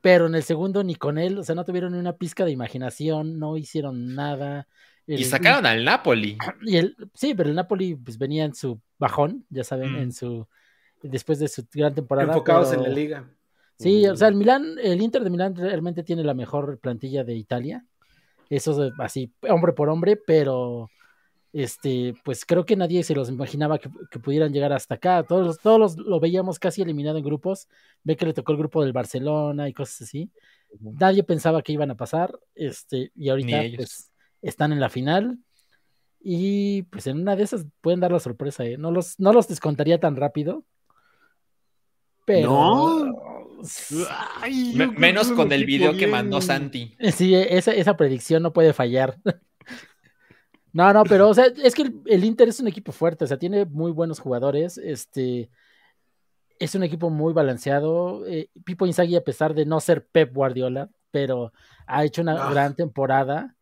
pero en el segundo ni con él, o sea, no tuvieron ni una pizca de imaginación, no hicieron nada. Y sacaron al Napoli. y el, sí, pero el Napoli pues venía en su bajón, ya saben, Mm. en su después de su gran temporada. Enfocados en la liga. Sí, o sea, el Milán, el Inter de Milán realmente tiene la mejor plantilla de Italia. Eso es así, hombre por hombre, pero este, pues creo que nadie se los imaginaba que, que pudieran llegar hasta acá. Todos, los- todos los- lo veíamos casi eliminado en grupos. Ve que le tocó el grupo del Barcelona y cosas así. Nadie pensaba que iban a pasar. Este, y ahorita ellos. pues están en la final. Y pues en una de esas pueden dar la sorpresa, ¿eh? No los, no los descontaría tan rápido. Pero. Ay, Me- yo creo menos con el video que mandó Santi. Sí, esa, esa predicción no puede fallar. No, no, pero o sea, es que el, el Inter es un equipo fuerte, o sea, tiene muy buenos jugadores, este, es un equipo muy balanceado. eh, Pipo Inzaghi, a pesar de no ser Pep Guardiola, pero ha hecho una Ah. gran temporada.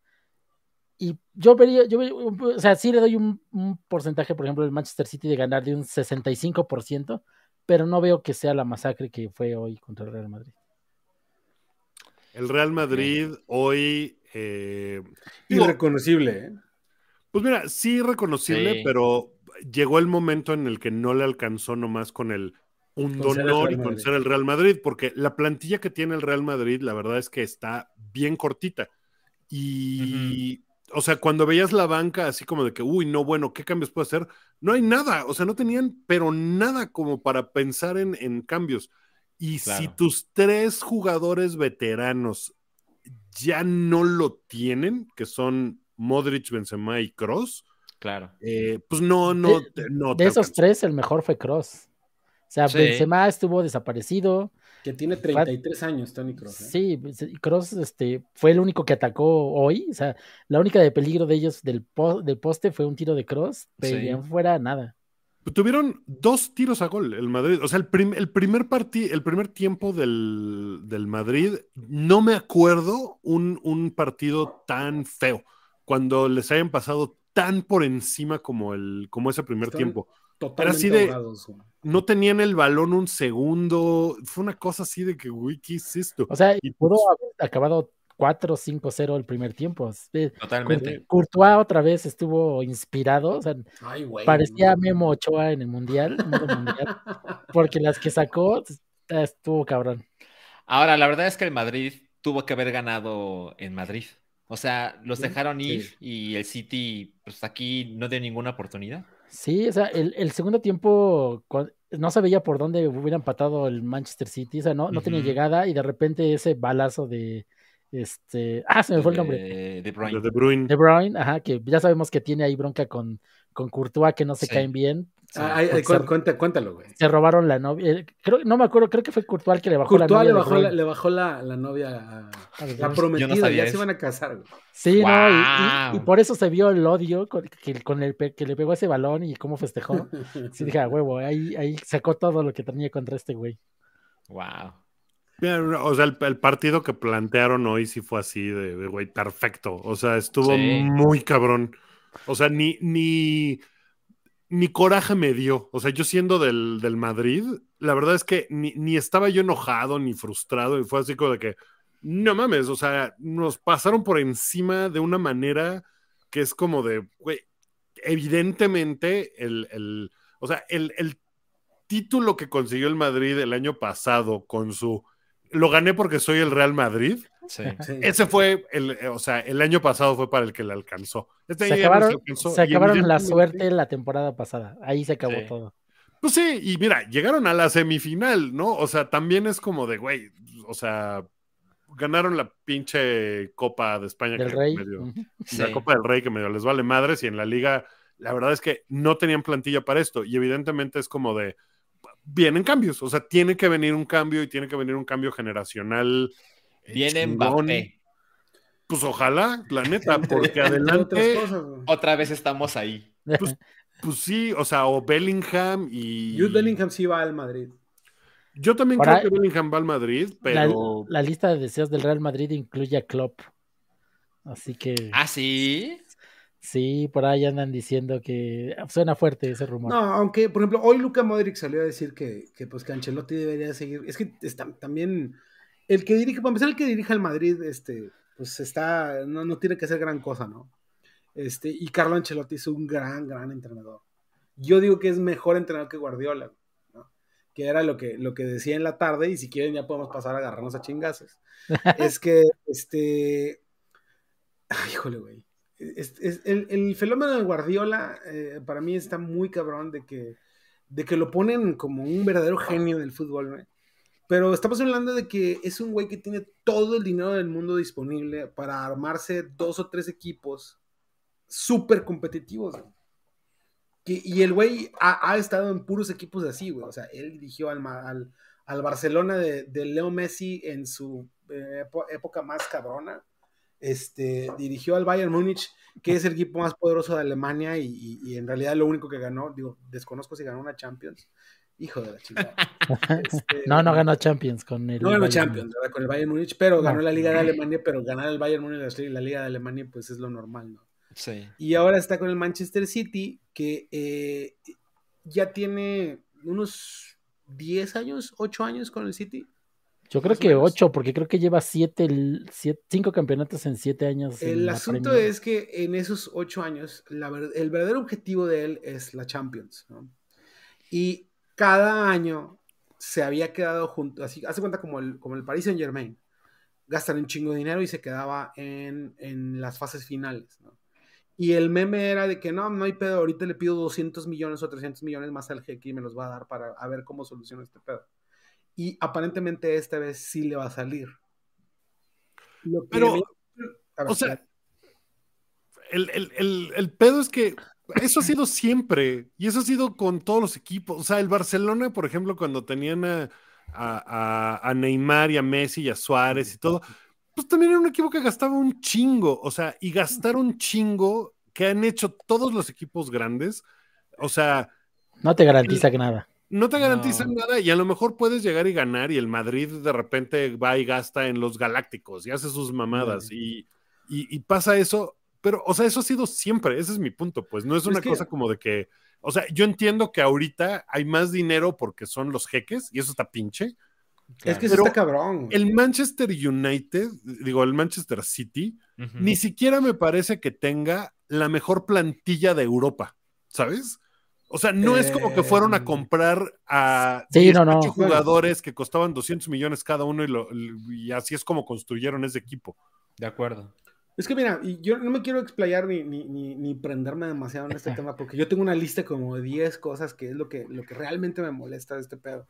Y yo vería, yo vería- o sea, sí le doy un, un porcentaje, por ejemplo, el Manchester City de ganar de un 65%, pero no veo que sea la masacre que fue hoy contra el Real Madrid. El Real Madrid hoy. eh, Irreconocible, ¿eh? Pues mira, sí reconocible, Sí. pero llegó el momento en el que no le alcanzó nomás con el un honor y con ser el Real Madrid, porque la plantilla que tiene el Real Madrid, la verdad es que está bien cortita. Y, o sea, cuando veías la banca así como de que, uy, no, bueno, ¿qué cambios puede hacer? No hay nada, o sea, no tenían, pero nada como para pensar en, en cambios. Y si tus tres jugadores veteranos ya no lo tienen, que son Modric, Benzema y Cross, Claro. pues no, no, De- te- no De esos alcanza. tres, el mejor fue Cross. O sea, Sí. Benzema estuvo desaparecido. Que tiene 33 años, Tony Kroos. ¿eh? Sí, Cross este, fue el único que atacó hoy. O sea, la única de peligro de ellos del, po- del poste fue un tiro de Cross, pero Sí. fuera nada. Tuvieron dos tiros a gol el Madrid. O sea, el, prim- el primer partido, el primer tiempo del, del Madrid, no me acuerdo un, un partido tan feo. Cuando les hayan pasado tan por encima como el, como ese primer tiempo. Totalmente así de- ahogados, güey. No tenían el balón un segundo. Fue una cosa así de que, uy, ¿qué es esto? O sea, Y pudo pues- haber acabado 4-5-0 el primer tiempo. Eh, Totalmente. Courtois otra vez estuvo inspirado. O sea, Ay, güey. parecía no. Memo Ochoa en el mundial, porque las que sacó eh, estuvo cabrón. Ahora, la verdad es que el Madrid tuvo que haber ganado en Madrid. O sea, los dejaron ir Sí. y el City, pues aquí no dio ninguna oportunidad. Sí, o sea, el, el segundo tiempo no se veía por dónde hubiera empatado el Manchester City, o sea, no, no tenía llegada y de repente ese balazo de este, ah, se me fue el nombre, De, de De Bruyne. De Bruyne. De Bruyne, ajá, que ya sabemos que tiene ahí bronca con, con Courtois que no se Sí. caen bien. Ah, ay, ay, Porque cu- se- cuenta- cuéntalo, güey. Se robaron la novia, eh, creo, no me acuerdo, creo que fue Courtois el que le bajó la Courtois novia le bajó, la, le bajó la, la novia a la prometida, sabía ya eso. se iban a casar, güey. Sí, ¿no? Y- Y, y ¡Guau! por eso se vio el odio con, que, con el pe- que le pegó ese balón y cómo festejó. Sí, dije, a huevo, ahí, ahí sacó todo lo que tenía contra este güey. Wow. O sea, el, el partido que plantearon hoy sí fue así de, de, güey, perfecto. O sea, estuvo Sí. muy cabrón. O sea, ni, ni, ni coraje me dio. O sea, yo siendo del, del Madrid, la verdad es que ni, ni estaba yo enojado ni frustrado. Y fue así como de que, no mames, o sea, nos pasaron por encima de una manera que es como de, evidentemente el, el o sea, el, el título que consiguió el Madrid el año pasado con su lo gané porque soy el Real Madrid. Sí. Sí. Ese fue el, eh, o sea, el año pasado fue para el que le alcanzó. Este Se acabaron, alcanzó, se acabaron la suerte la temporada pasada. Ahí se acabó Sí. todo. Pues sí, y mira, llegaron a la semifinal, ¿no? O sea, también es como de, güey, o sea, ganaron la pinche Copa de España Del que Rey. medio-. Sí. la Copa del Rey que medio les vale madres y en la liga la verdad es que no tenían plantilla para esto y evidentemente es como de vienen cambios, o sea, tiene que venir un cambio y tiene que venir un cambio generacional. Viene. Mbappé. Pues ojalá, la neta, porque adelante, cosas. Otra vez estamos ahí. pues, pues sí, o sea, o Bellingham y Jude Bellingham sí va al Madrid. Yo también Ahora- creo que Bellingham va al Madrid, La, pero la lista de deseos del Real Madrid incluye a Klopp. Así que ¿Ah, sí? sí, por ahí andan diciendo que suena fuerte ese rumor. No, aunque, por ejemplo, hoy Luca Modric salió a decir que, que, pues, que Ancelotti debería seguir. Es que está, también el que dirige, para empezar, el que dirige al Madrid, este, pues está, no, no tiene que hacer gran cosa, ¿no? Este, y Carlo Ancelotti es un gran, gran entrenador. Yo digo que es mejor entrenador que Guardiola, ¿no? Que era lo que, lo que decía en la tarde, y si quieren ya podemos pasar a agarrarnos a chingazos. es que, este, ay, híjole, güey. Es- es- el, el fenómeno de Guardiola eh, para mí está muy cabrón de que, de que lo ponen como un verdadero genio del fútbol, güey. Pero estamos hablando de que es un güey que tiene todo el dinero del mundo disponible para armarse dos o tres equipos súper competitivos. y el güey ha, estado en puros equipos así, güey. O sea, él dirigió al, al, Barcelona de, Leo Messi en su eh, época más cabrona. Este, dirigió al Bayern Múnich, que es el equipo más poderoso de Alemania y- y en realidad lo único que ganó, digo, desconozco si ganó una Champions. Hijo de la chingada. Este, No, no ganó Champions con el. no ganó Bayern. Champions, ¿verdad? Con el Bayern Múnich, pero No. ganó la Liga de Alemania, pero ganar el Bayern Múnich y la Liga de Alemania, pues es lo normal, ¿no? Sí. Y ahora está con el Manchester City, que eh, ya tiene unos 10 años, 8 años con el City. Yo creo que menos. ocho, porque creo que lleva siete, el- siete- cinco campeonatos en siete años. en El asunto Premier. es que en esos 8 años, la el verdadero objetivo de él es la Champions, ¿no? Y cada año se había quedado junto, así, hace cuenta como el, como el Paris Saint Germain, gastan un chingo de dinero y se quedaba en, en las fases finales, ¿no? Y el meme era de que no, no hay pedo, ahorita le pido 200 millones o 300 millones más al jeque y me los va a dar para a ver cómo soluciona este pedo. Y aparentemente esta vez sí le va a salir. Lo que Pero, me- a ver, o sea, el, el- el- el pedo es que eso ha sido siempre y eso ha sido con todos los equipos. O sea, el Barcelona, por ejemplo, cuando tenían a, a- a- Neymar y a Messi y a Suárez y todo, pues también era un equipo que gastaba un chingo. O sea, y gastar un chingo que han hecho todos los equipos grandes. O sea, No te garantiza que nada. no te garantizan No. nada y a lo mejor puedes llegar y ganar y el Madrid de repente va y gasta en los Galácticos y hace sus mamadas y, y- y pasa eso, pero o sea, eso ha sido siempre, ese es mi punto, pues no es Es una que- cosa como de que, o sea, yo entiendo que ahorita hay más dinero porque son los jeques y eso está pinche. Es que eso está cabrón. El Manchester United, digo, el Manchester City, ni siquiera me parece que tenga la mejor plantilla de Europa, ¿sabes? O sea, no es como que fueron a Eh, comprar a Sí, 18 no, no. jugadores que costaban 200 millones cada uno y, lo- y así es como construyeron ese equipo. De acuerdo. Es que mira, yo no me quiero explayar ni, ni, ni, ni prenderme demasiado en este tema, porque yo tengo una lista como de 10 cosas que es lo que, lo que realmente me molesta de este pedo.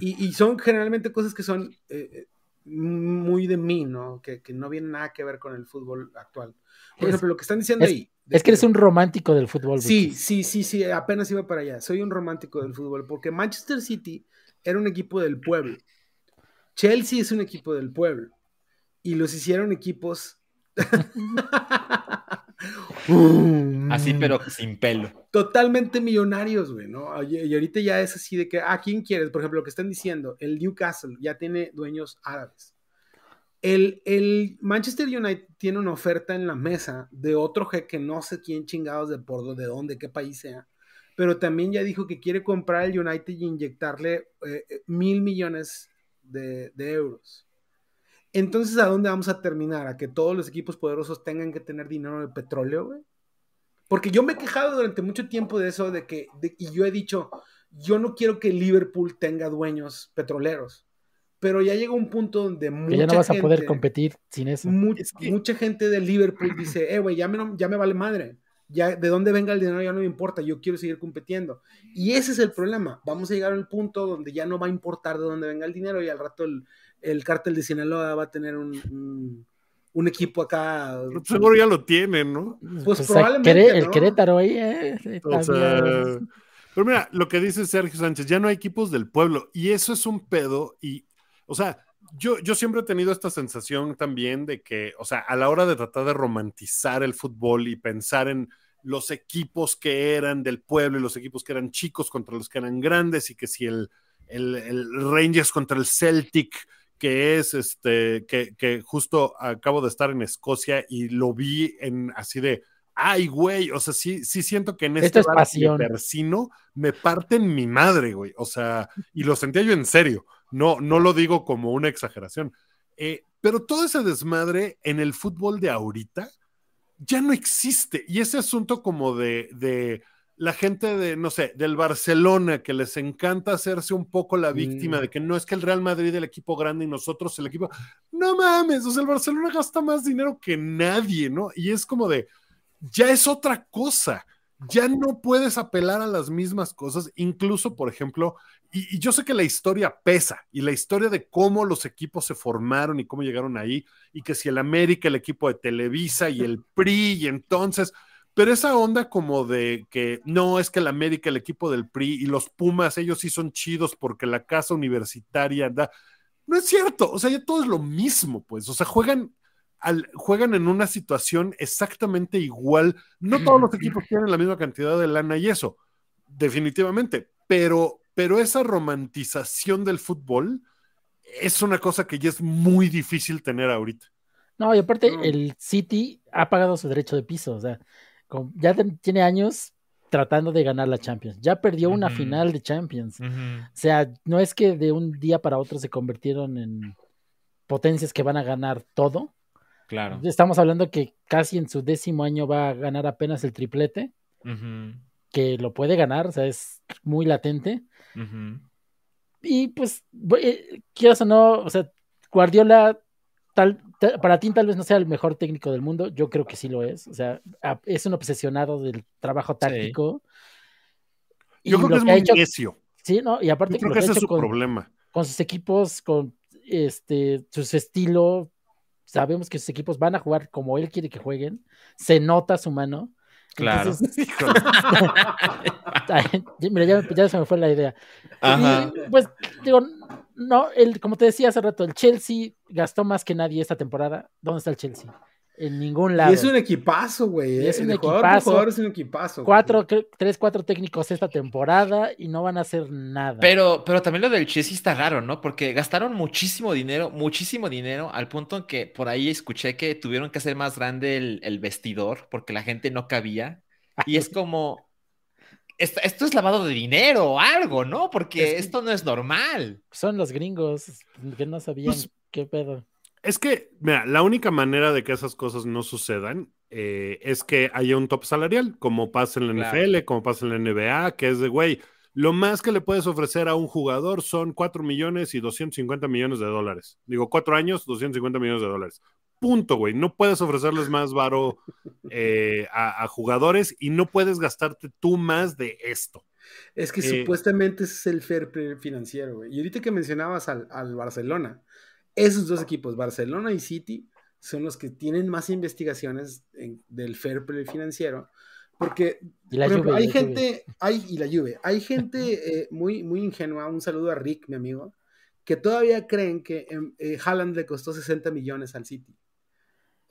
Y, y son generalmente cosas que son eh, muy de mí, ¿no? Que, que no vienen nada que ver con el fútbol actual. Por Es- ejemplo, lo que están diciendo es- ahí. Es que eres un romántico del fútbol. Sí, sí, sí, sí, apenas iba para allá. Soy un romántico del fútbol, porque Manchester City era un equipo del pueblo. Chelsea es un equipo del pueblo. Y los hicieron equipos. Así, pero sin pelo. Totalmente millonarios, güey, ¿no? Y, y ahorita ya es así de que, ¿a quién quieres? Por ejemplo, lo que están diciendo, el Newcastle ya tiene dueños árabes. El, el Manchester United tiene una oferta en la mesa de otro jeque, no sé quién chingados de por dónde, de dónde, qué país sea, pero también ya dijo que quiere comprar el United y inyectarle eh, eh, mil millones de, de euros. Entonces, ¿a dónde vamos a terminar? ¿A que todos los equipos poderosos tengan que tener dinero de petróleo, güey? Porque yo me he quejado durante mucho tiempo de eso, de que, de- y yo he dicho, yo no quiero que Liverpool tenga dueños petroleros, pero ya llega un punto donde Que mucha ya no vas a poder competir sin eso. mu- Es que- mucha gente de Liverpool dice, eh, güey, ya me, no- ya me vale madre. Ya, de dónde venga el dinero ya no me importa, yo quiero seguir compitiendo. Y ese es el problema. Vamos a llegar al punto donde ya no va a importar de dónde venga el dinero y al rato el, el cártel de Sinaloa va a tener un, un- un equipo acá. Seguro ya lo tienen, ¿no? Pues a probablemente, el ¿no? Querétaro ahí, eh, sí, O sea, todavía- pero mira, lo que dice Sergio Sánchez, ya no hay equipos del pueblo y eso es un pedo y, o sea, yo, yo siempre he tenido esta sensación también de que, o sea, a la hora de tratar de romantizar el fútbol y pensar en los equipos que eran del pueblo y los equipos que eran chicos contra los que eran grandes y que si el, el, el Rangers contra el Celtic que es este, que, que justo acabo de estar en Escocia y lo vi en así de, ay, güey, o sea, sí, sí siento que en este es pasión. persino me parten mi madre, güey, o sea, y lo sentía yo en serio, no, no lo digo como una exageración, Eh, pero todo ese desmadre en el fútbol de ahorita ya no existe, y ese asunto como de, de la gente de, no sé, del Barcelona, que les encanta hacerse un poco la víctima Mm. de que no es que el Real Madrid el equipo grande y nosotros el equipo. No mames, o sea, el Barcelona gasta más dinero que nadie, ¿no? Y es como de, ya es otra cosa. Ya no puedes apelar a las mismas cosas, incluso, por ejemplo, y, y yo sé que la historia pesa, y la historia de cómo los equipos se formaron y cómo llegaron ahí, y que si el América, el equipo de Televisa y el PRI, y entonces, pero esa onda como de que no es que el América, el equipo del PRI y los Pumas, ellos sí son chidos porque la casa universitaria da. No es cierto, o sea, ya todo es lo mismo, pues, o sea, juegan, al, juegan en una situación exactamente igual. No todos los equipos tienen la misma cantidad de lana y eso, definitivamente, pero, pero esa romantización del fútbol es una cosa que ya es muy difícil tener ahorita. No, y aparte, No. el City ha pagado su derecho de piso. O sea, con- ya ten- tiene años tratando de ganar la Champions. Ya perdió una final de Champions. O sea, no es que de un día para otro se convirtieron en potencias que van a ganar todo. Claro. Estamos hablando que casi en su décimo año va a ganar apenas el triplete, que lo puede ganar, o sea, es muy latente. Y pues, eh, quieras o no, o sea, Guardiola, tal, ta- para ti tal vez no sea el mejor técnico del mundo, yo creo que sí lo es. O sea, es un obsesionado del trabajo táctico. Yo creo que es que muy hecho- necio. Sí, ¿no? Y aparte Yo creo que ese es su con, problema. con sus equipos, con este, su estilo, sabemos que sus equipos van a jugar como él quiere que jueguen, se nota su mano. Claro. Entonces, mira, ya, ya se me fue la idea. Ajá. Y, pues, digo, no, el, como te decía hace rato, el Chelsea gastó más que nadie esta temporada. ¿Dónde está el Chelsea? En ningún lado. Y es un equipazo, güey. Y es eh. un por equipazo. jugador es un equipazo. Cuatro, tres, cuatro técnicos esta temporada y no van a hacer nada. Pero, pero también lo del Chelsea está raro, ¿no? Porque gastaron muchísimo dinero, muchísimo dinero, al punto en que por ahí escuché que tuvieron que hacer más grande el, el vestidor porque la gente no cabía. Y es como, esto, esto es lavado de dinero o algo, ¿no? Porque Es que- esto no es normal. Son los gringos que no sabían Pues, qué pedo. Es que, mira, la única manera de que esas cosas no sucedan eh, es que haya un top salarial, como pasa en la Claro. NFL, como pasa en la NBA, que es de, güey, lo más que le puedes ofrecer a un jugador son 4 millones y 250 millones de dólares. Digo, 4 años, 250 millones de dólares. Punto, güey. No puedes ofrecerles más varo eh, a, a jugadores y no puedes gastarte tú más de esto. Es que Eh, supuestamente ese es el fair play financiero, güey. Y ahorita que mencionabas al, al Barcelona, esos dos equipos, Barcelona y City, son los que tienen más investigaciones en- del fair play financiero. Porque, ejemplo, hay gente, hay, y la Juve, hay gente eh, muy, muy ingenua, un saludo a Rick, mi amigo, que todavía creen que em, eh, Haaland le costó 60 millones al City.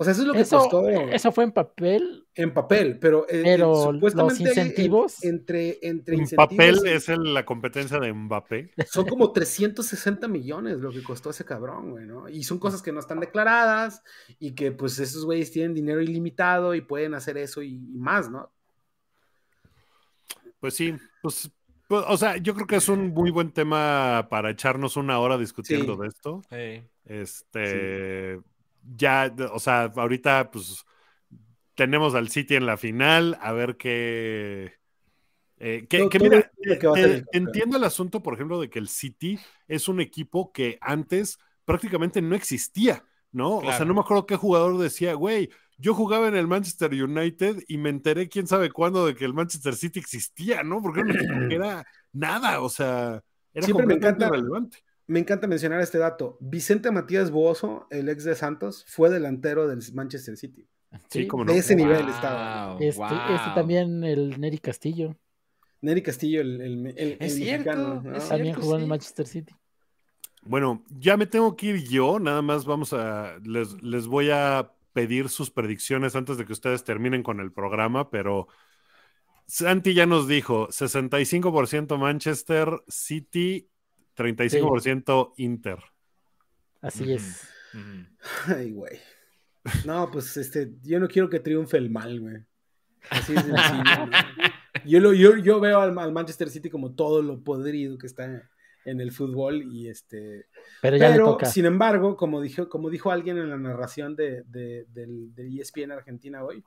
O sea, eso es lo que Eso, costó eso fue en papel. en papel, pero, Pero eh, supuestamente los incentivos- entre, entre En incentivos papel es el- la competencia de Mbappé. son como 360 millones lo que costó ese cabrón, güey, ¿no? Y son cosas que no están declaradas y que pues esos güeyes tienen dinero ilimitado y pueden hacer eso y, y más, ¿no? Pues sí, pues, pues, o sea, yo creo que es un muy buen tema para echarnos una hora discutiendo Sí. de esto. Sí. Este, ya, o sea, ahorita pues tenemos al City en la final, a ver qué, Eh, que, que mira, el que va a ser eh, entiendo el asunto, por ejemplo, de que el City es un equipo que antes prácticamente no existía, ¿no? O sea, no me acuerdo qué jugador decía, güey, yo jugaba en el Manchester United y me enteré quién sabe cuándo de que el Manchester City existía, ¿no? Porque era un equipo que era nada, o sea, era Siempre me completamente encanta- irrelevante. Me encanta mencionar este dato. Vicente Matías Bozo, el ex de Santos, fue delantero del Manchester City. Sí, Sí, como no. De ese nivel estaba. Este, wow. este también, el Neri Castillo, Neri Castillo, el, el, el- Es el cierto, mexicano. ¿no? es también cierto, jugó en el Manchester City. Bueno, ya me tengo que ir yo, nada más vamos a, les, les voy a pedir sus predicciones antes de que ustedes terminen con el programa, pero Santi ya nos dijo 65% Manchester City, 35% Inter. Así es. Ay, güey. No, pues este, yo no quiero que triunfe el mal, güey. Así sencillo, ¿no? Yo, lo, yo, yo veo al, al Manchester City como todo lo podrido que está en el fútbol y este Pero ya le pero toca. sin embargo como dijo como dijo alguien en la narración de, de, del, de ESPN Argentina hoy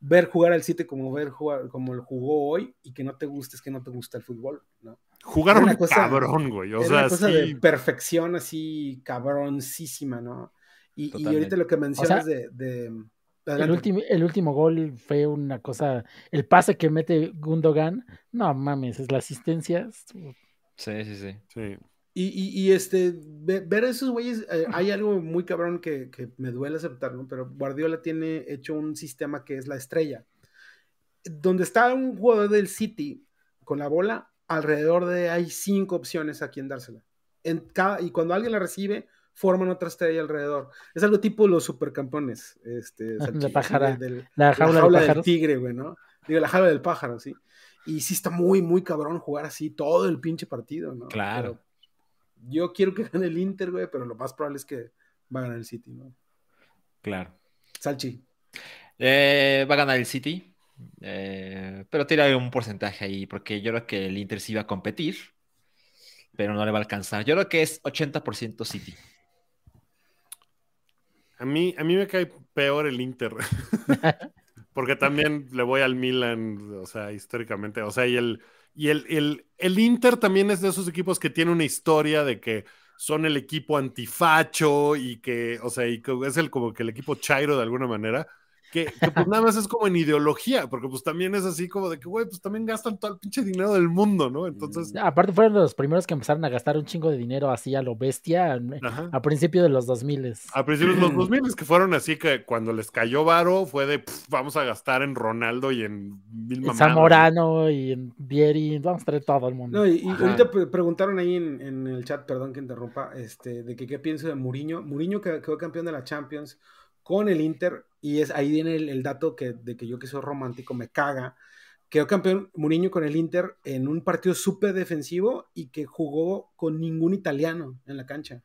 ver jugar al City como ver jugar como lo jugó hoy y que no te guste es que no te gusta el fútbol ¿no? Jugaron una cosa- cabrón, güey. O Era sea, una cosa sí. de perfección así cabroncísima no y, ahorita lo que mencionas O sea, de, de- El último, el último gol fue una cosa. El pase que mete Gundogan, no mames, es la asistencia. Sí, sí, sí. sí. Y, y- y, este, ve- ver a esos güeyes, eh, hay algo muy cabrón que, que me duele aceptar, ¿no? Pero Guardiola tiene hecho un sistema que es la estrella. Donde está un jugador del City con la bola, alrededor de hay cinco opciones a quien dársela. En cada, y cuando alguien la recibe, forman otra estrella alrededor. Es algo tipo los supercampeones. Este, La salchi- pájara, del- La la jaula, jaula, de del tigre, güey, ¿no? Digo, la jaula del pájaro, sí. Y sí está muy, muy cabrón jugar así todo el pinche partido, ¿no? Claro. Pero yo quiero que gane el Inter, güey, pero lo más probable es que va a ganar el City, ¿no? Claro. Salchi. Eh, va a ganar el City. Eh, pero tira un porcentaje ahí, porque yo creo que el Inter sí va a competir, pero no le va a alcanzar. Yo creo que es 80% City. A mí, a mí me cae peor el Inter. Porque también le voy al Milan, o sea, históricamente. O sea, y el, y el, el, el Inter también es de esos equipos que tiene una historia de que son el equipo antifacho y que, o sea, y que es el como que el equipo chairo de alguna manera. Que, que, pues nada más es como en ideología, porque pues también es así como de que, güey, pues también gastan todo el pinche dinero del mundo, ¿no? Entonces, Aparte fueron de los primeros que empezaron a gastar un chingo de dinero así a lo bestia a, ajá. a principio de los 2000 A principios de los 2000 que fueron así que cuando les cayó varo fue de "Pff, vamos a gastar en Ronaldo y en mil en mamadas". Zamorano y en Vieri, vamos a traer todo el mundo. No, y, ahorita pre- preguntaron ahí en, en el chat, perdón que interrumpa, este, de que qué pienso de Mourinho. Mourinho que quedó campeón de la Champions con el Inter, y es ahí viene el, el dato que, de que yo que soy romántico me caga. Quedó campeón Mourinho con el Inter en un partido súper defensivo y que jugó con ningún italiano en la cancha.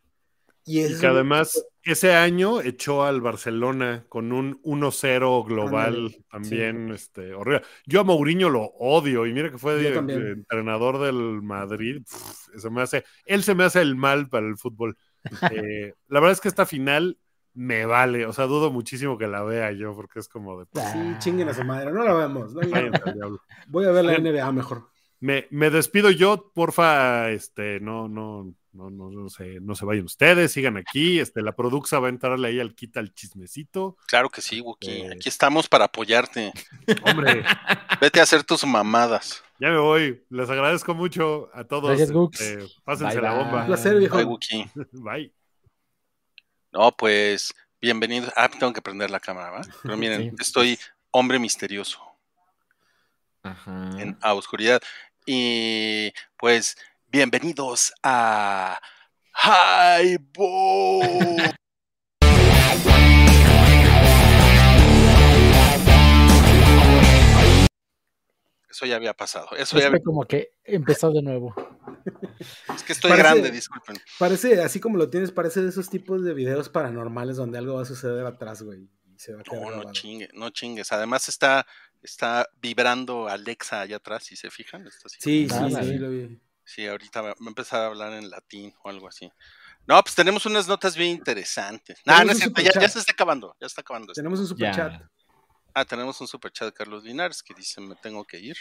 Y, Y que además ese año echó al Barcelona con un 1-0 global también este, horrible. Yo a Mourinho lo odio y mira que fue de- de entrenador del Madrid. pff, se me hace, él se me hace el mal para el fútbol. Eh, la verdad es que esta final me vale, o sea, dudo muchísimo que la vea yo porque es como de... Ah. Sí, chinguen a su madre, no la vemos. no la. Voy a ver la NBA mejor. Me, me despido yo, porfa, este, no, no, no, no, no se, no se vayan ustedes, sigan aquí, este, la produxa va a entrarle ahí al quita el chismecito. Claro que sí, Wookie. Eh. Aquí estamos para apoyarte. Hombre, Vete a hacer tus mamadas. ya me voy, les agradezco mucho a todos. Gracias, Gux. este, pásense Bye, la bomba. Un placer, viejo. Bye, Wookie. Bye. No, pues, bienvenidos. Ah, tengo que prender la cámara, ¿va? Pero miren, Sí. estoy hombre misterioso Ajá. en a oscuridad. Y pues, bienvenidos a Highball. Eso ya había pasado. Eso ya Fue como que empezó de nuevo. Es que estoy Parece- grande, disculpen. Parece, así como lo tienes, parece de esos tipos de videos paranormales donde algo va a suceder atrás, güey. Y se va a quedar No, no grabado. chingue, no chingues. Además está, está vibrando Alexa allá atrás, si se fijan. Está así Sí, como- sí, Ah, sí, sí. lo vi. Sí, ahorita va a empezar a hablar en latín o algo así. No, pues tenemos unas notas bien interesantes. No, Tenemos no es un cierto, ya, superchat. ya se está acabando, ya está acabando. esto. Tenemos un super Ya. chat. Ah, tenemos un superchat de Carlos Linares que dice, me tengo que ir.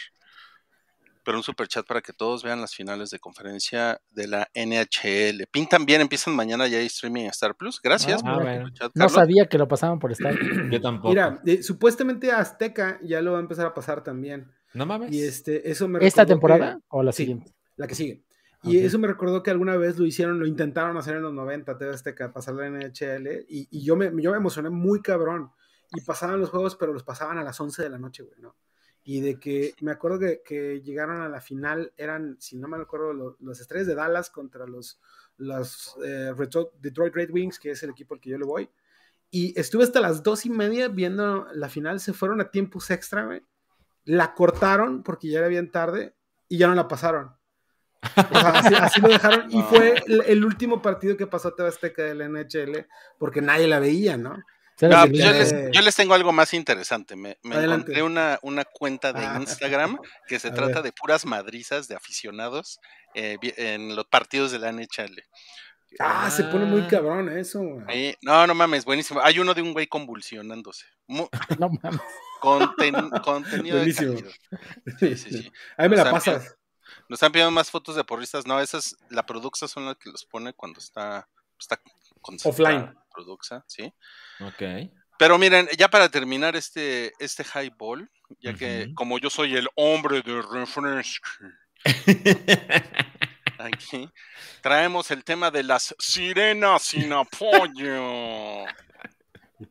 Pero un super chat para que todos vean las finales de conferencia de la NHL. Pintan bien, empiezan mañana ya hay streaming en Star Plus. Gracias. Ah, por bueno. No sabía que lo pasaban por Star. Yo tampoco. Mira, eh, supuestamente Azteca ya lo va a empezar a pasar también. no mames. Y este, eso me ¿Esta temporada que- o la sí. siguiente? la que sigue. Y Ok. eso me recordó que alguna vez lo hicieron, lo intentaron hacer en los 90, TV Azteca, pasar la NHL, y, y yo, me, yo me emocioné muy cabrón. Y pasaban los juegos, pero los pasaban a las 11 de la noche, güey, ¿no? Y de que, me acuerdo que, que llegaron a la final, eran, si no me acuerdo, los, los estrellas de Dallas contra los, los eh, Detroit Red Wings, que es el equipo al que yo le voy. Y estuve hasta las dos y media viendo la final, se fueron a tiempos extra, güey. La cortaron porque ya era bien tarde y ya no la pasaron. O sea, así, así lo dejaron. Y No. fue el, el último partido que pasó TV Azteca de la NHL porque nadie la veía, ¿no? ¿Sabes No, el- pues yo, les, yo les tengo algo más interesante. Me, encontré una, una cuenta de Ah. Instagram que se trata ver. de puras madrizas de aficionados eh, en los partidos de la NHL. Ah, se pone muy cabrón eso. no, no mames, buenísimo. Hay uno de un güey convulsionándose. Mu- No mames. conten- contenido de Buenísimo. calidad. Sí, sí, sí. Ahí me la pasas. Nos están pidiendo más fotos de porristas. No, esas, la Produxa son las que los pone cuando está, está Offline. Produxa, sí. Ok. Pero miren, ya para terminar este, este highball, ya que como yo soy el hombre de refresco aquí, traemos el tema de las sirenas sin apoyo.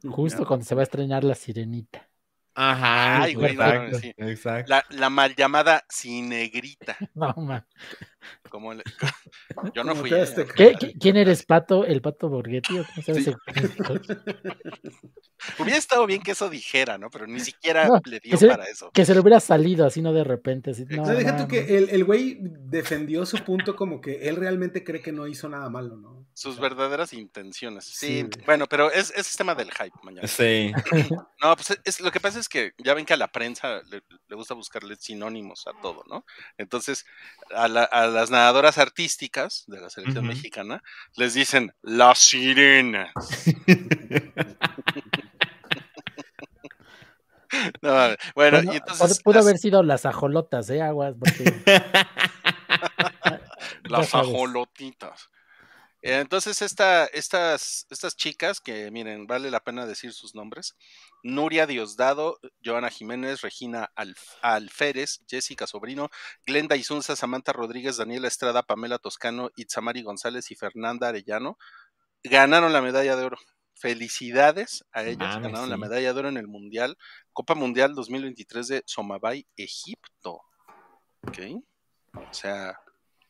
Justo cuando se va a estrenar la sirenita. Ajá. Ay, güey, no, exacto, sí. exacto. La, la mal llamada cinegrita. No. Como le- yo no fui. te este- ¿Qué, qué- quién eres, Pato? ¿El Pato Borghetti? ¿O cómo se llama Sí. Hubiera estado bien que eso dijera, ¿no? Pero ni siquiera No, le dio se- para eso. Que se le hubiera salido así, no de repente. Así, no, O sea, deja tú no. que el, el güey defendió su punto como que él realmente cree que no hizo nada malo, ¿no? Sus verdaderas intenciones. Sí, Sí. bueno, pero es, ese es tema del hype mañana. Sí. No, pues es, lo que pasa es que ya ven que a la prensa le, le gusta buscarle sinónimos a todo, ¿no? Entonces, a, la- a las nadadoras artísticas de la selección mexicana les dicen las sirenas. No, bueno, Bueno, y entonces pudo, las, haber sido las ajolotas, ¿eh? Aguas, porque. Ya las ajolotitas. Eh, Entonces, esta, estas, estas chicas, que miren, vale la pena decir sus nombres: Nuria Diosdado, Joana Jiménez, Regina Alf- Alférez, Jessica Sobrino, Glenda Isunza, Samantha Rodríguez, Daniela Estrada, Pamela Toscano, Itzamari González y Fernanda Arellano ganaron la medalla de oro. Felicidades a ellas, ganaron la medalla de oro en el Mundial, Copa Mundial 2023 de Somabay, Egipto. ¿Ok? O sea,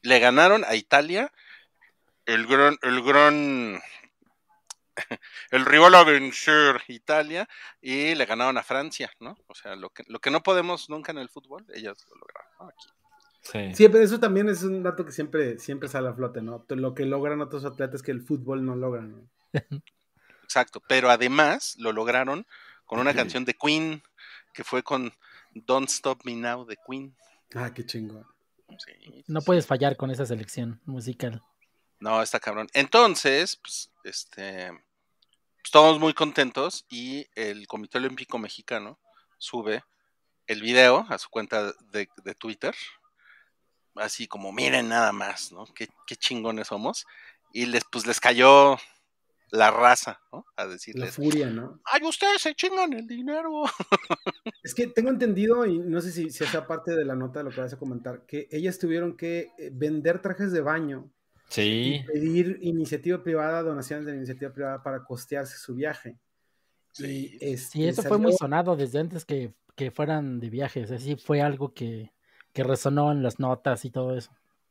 le ganaron a Italia el gran, el gran, el rival a vencer Italia y le ganaron a Francia, ¿no? O sea, lo que, lo que no podemos nunca en el fútbol, ellas lo lograron. ¿no? Aquí. Sí. Sí, pero eso también es un dato que siempre, siempre sale a flote, ¿no? Lo que logran otros atletas que el fútbol no logran. ¿no? Exacto, pero además lo lograron con una canción de Queen que fue con Don't Stop Me Now de Queen. Ah, qué chingón. Sí, No sí. puedes fallar con esa selección musical. No, está cabrón. Entonces, pues, este, pues, estamos muy contentos y el Comité Olímpico Mexicano sube el video a su cuenta de, de Twitter, así como miren nada más, ¿no? Qué, qué chingones somos. Y les, pues les cayó la raza, ¿no? A La decirles, furia, ¿no? ay, ustedes se chingan el dinero. Es que tengo entendido, y no sé si, si esa parte de la nota de lo que vas a comentar, que ellas tuvieron que eh, vender trajes de baño Sí. y pedir iniciativa privada, donaciones de la iniciativa privada para costearse su viaje. Sí. Y, este, Sí, eso fue muy sonado desde antes que, que fueran de viajes. Así fue algo que, que resonó en las notas y todo eso.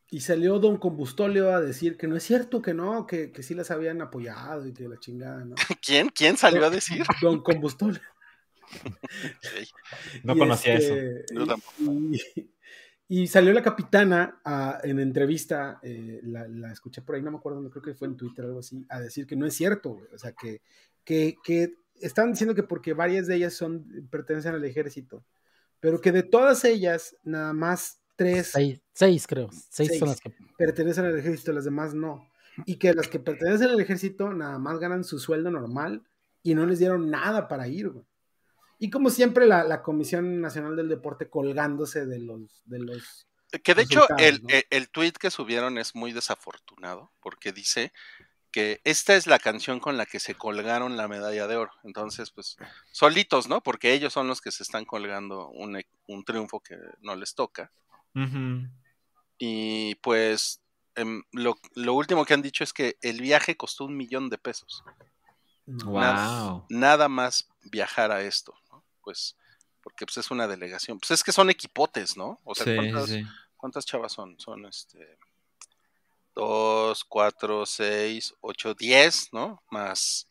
Y salió Don Combustolio a decir que no es cierto, que no, que, que sí las habían apoyado y que la chingada, ¿no? ¿Quién? ¿Quién salió a decir? Don Combustolio. Sí. No Y conocía eso. este, Yo tampoco. Y, y salió la capitana a- en entrevista, eh, la, la escuché por ahí, no me acuerdo, creo que fue en Twitter o algo así, a decir que no es cierto, güey. O sea, que, que, que están diciendo que porque varias de ellas son pertenecen al ejército, pero que de todas ellas, nada más tres Seis, seis creo. Seis, Seis. son las que. pertenecen al ejército, las demás no. Y que las que pertenecen al ejército nada más ganan su sueldo normal y no les dieron nada para ir, güey. Y como siempre, la, la Comisión Nacional del Deporte colgándose de los, de los Que de hecho el, ¿no? el, el tweet que subieron es muy desafortunado porque dice que esta es la canción con la que se colgaron la medalla de oro. Entonces, pues, solitos, ¿no? Porque ellos son los que se están colgando un, e- un triunfo que no les toca. Y pues, em, lo, lo último que han dicho es que el viaje costó un millón de pesos. Nada, Wow. nada más viajar a esto. Pues, porque pues, es una delegación. Pues es que son equipotes, ¿no? O sea, Sí, ¿cuántas, sí. ¿cuántas chavas son? Son este. Dos, cuatro, seis, ocho, diez, ¿no? Más.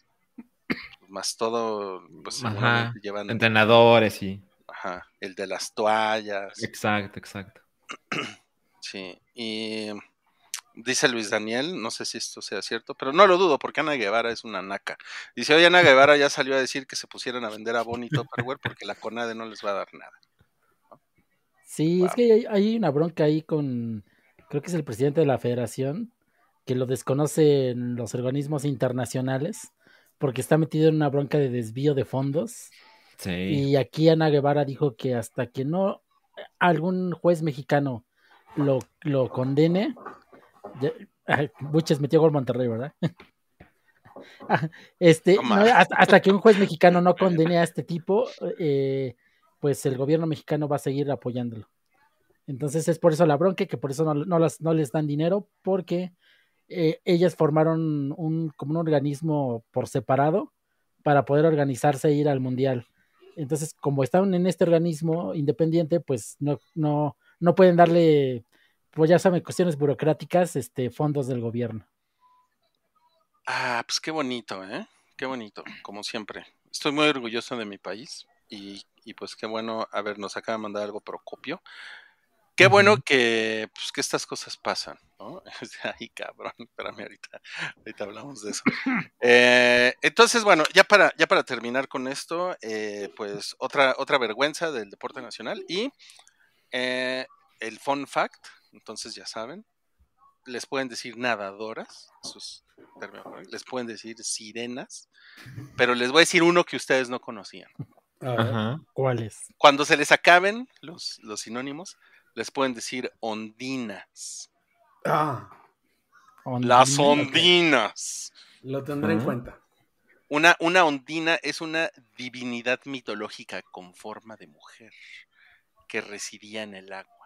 Más todo. Pues Ajá. llevan. Entrenadores y. Ajá. El de las toallas. Exacto, exacto. Sí. Y. Dice Luis Daniel, no sé si esto sea cierto, pero no lo dudo porque Ana Guevara es una naca. Dice, oye, Ana Guevara ya salió a decir que se pusieran a vender a Bonnie Tupperware porque la CONADE no les va a dar nada. Sí, Wow. es que hay, hay una bronca ahí con, creo que es el presidente de la federación, que lo desconoce en los organismos internacionales, porque está metido en una bronca de desvío de fondos. Sí. Y aquí Ana Guevara dijo que hasta que no algún juez mexicano lo, lo condene, Buches metió gol Monterrey, ¿verdad? Ah, este, No hasta, hasta que un juez mexicano no condene a este tipo, eh, pues el gobierno mexicano va a seguir apoyándolo. Entonces es por eso la bronca, que por eso no, no las, no les dan dinero, porque eh, ellas formaron un, como un organismo por separado para poder organizarse e ir al mundial. Entonces, como están en este organismo independiente, pues no, no, no pueden darle, pues ya saben, cuestiones burocráticas, este, fondos del gobierno. Ah, pues qué bonito, ¿eh? Qué bonito, como siempre. Estoy muy orgulloso de mi país y, y pues qué bueno, a ver, nos acaba de mandar algo Procopio. Qué bueno que, pues, que estas cosas pasan, ¿no? Ay, cabrón, espérame ahorita, ahorita hablamos de eso. Eh, entonces, bueno, ya para, ya para terminar con esto, eh, pues otra, otra vergüenza del deporte nacional y eh, el fun fact, entonces ya saben, les pueden decir nadadoras, eso es término correcto, les pueden decir sirenas, pero les voy a decir uno que ustedes no conocían. ¿Cuáles? Cuando se les acaben los, los sinónimos, les pueden decir ondinas. Ah, Las Ondina. ondinas. lo tendré en cuenta. Una, una ondina es una divinidad mitológica con forma de mujer que residía en el agua.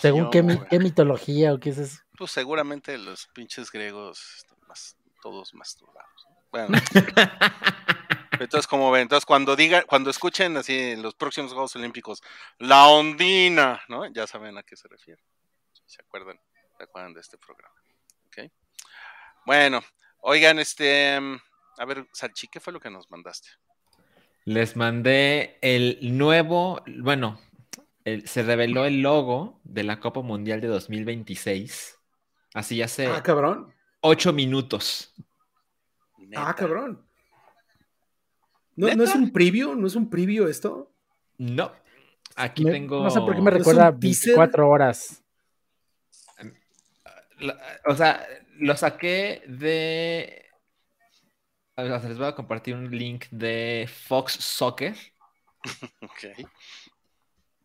Según qué, mi- Yo, qué mitología o qué es eso. Pues seguramente los pinches griegos están más, todos masturbados. ¿no? Bueno, entonces como ven, entonces cuando digan, cuando escuchen así en los próximos Juegos Olímpicos, la ondina, ¿no? Ya saben a qué se refiere. ¿Se acuerdan? ¿Se acuerdan de este programa? ¿Ok? Bueno, oigan, este, a ver, Salchi, ¿qué fue lo que nos mandaste? Les mandé el nuevo, bueno, el- se reveló el logo de la Copa Mundial de 2026. Así hace Ah, cabrón. ocho minutos. Ah, cabrón. ¿No, ¿No es un preview? ¿No es un preview esto? No. Aquí Me- tengo. No sé por qué me ¿Es un recuerda teaser? 24 horas. O sea, lo saqué de. les voy a compartir un link de Fox Soccer. Ok.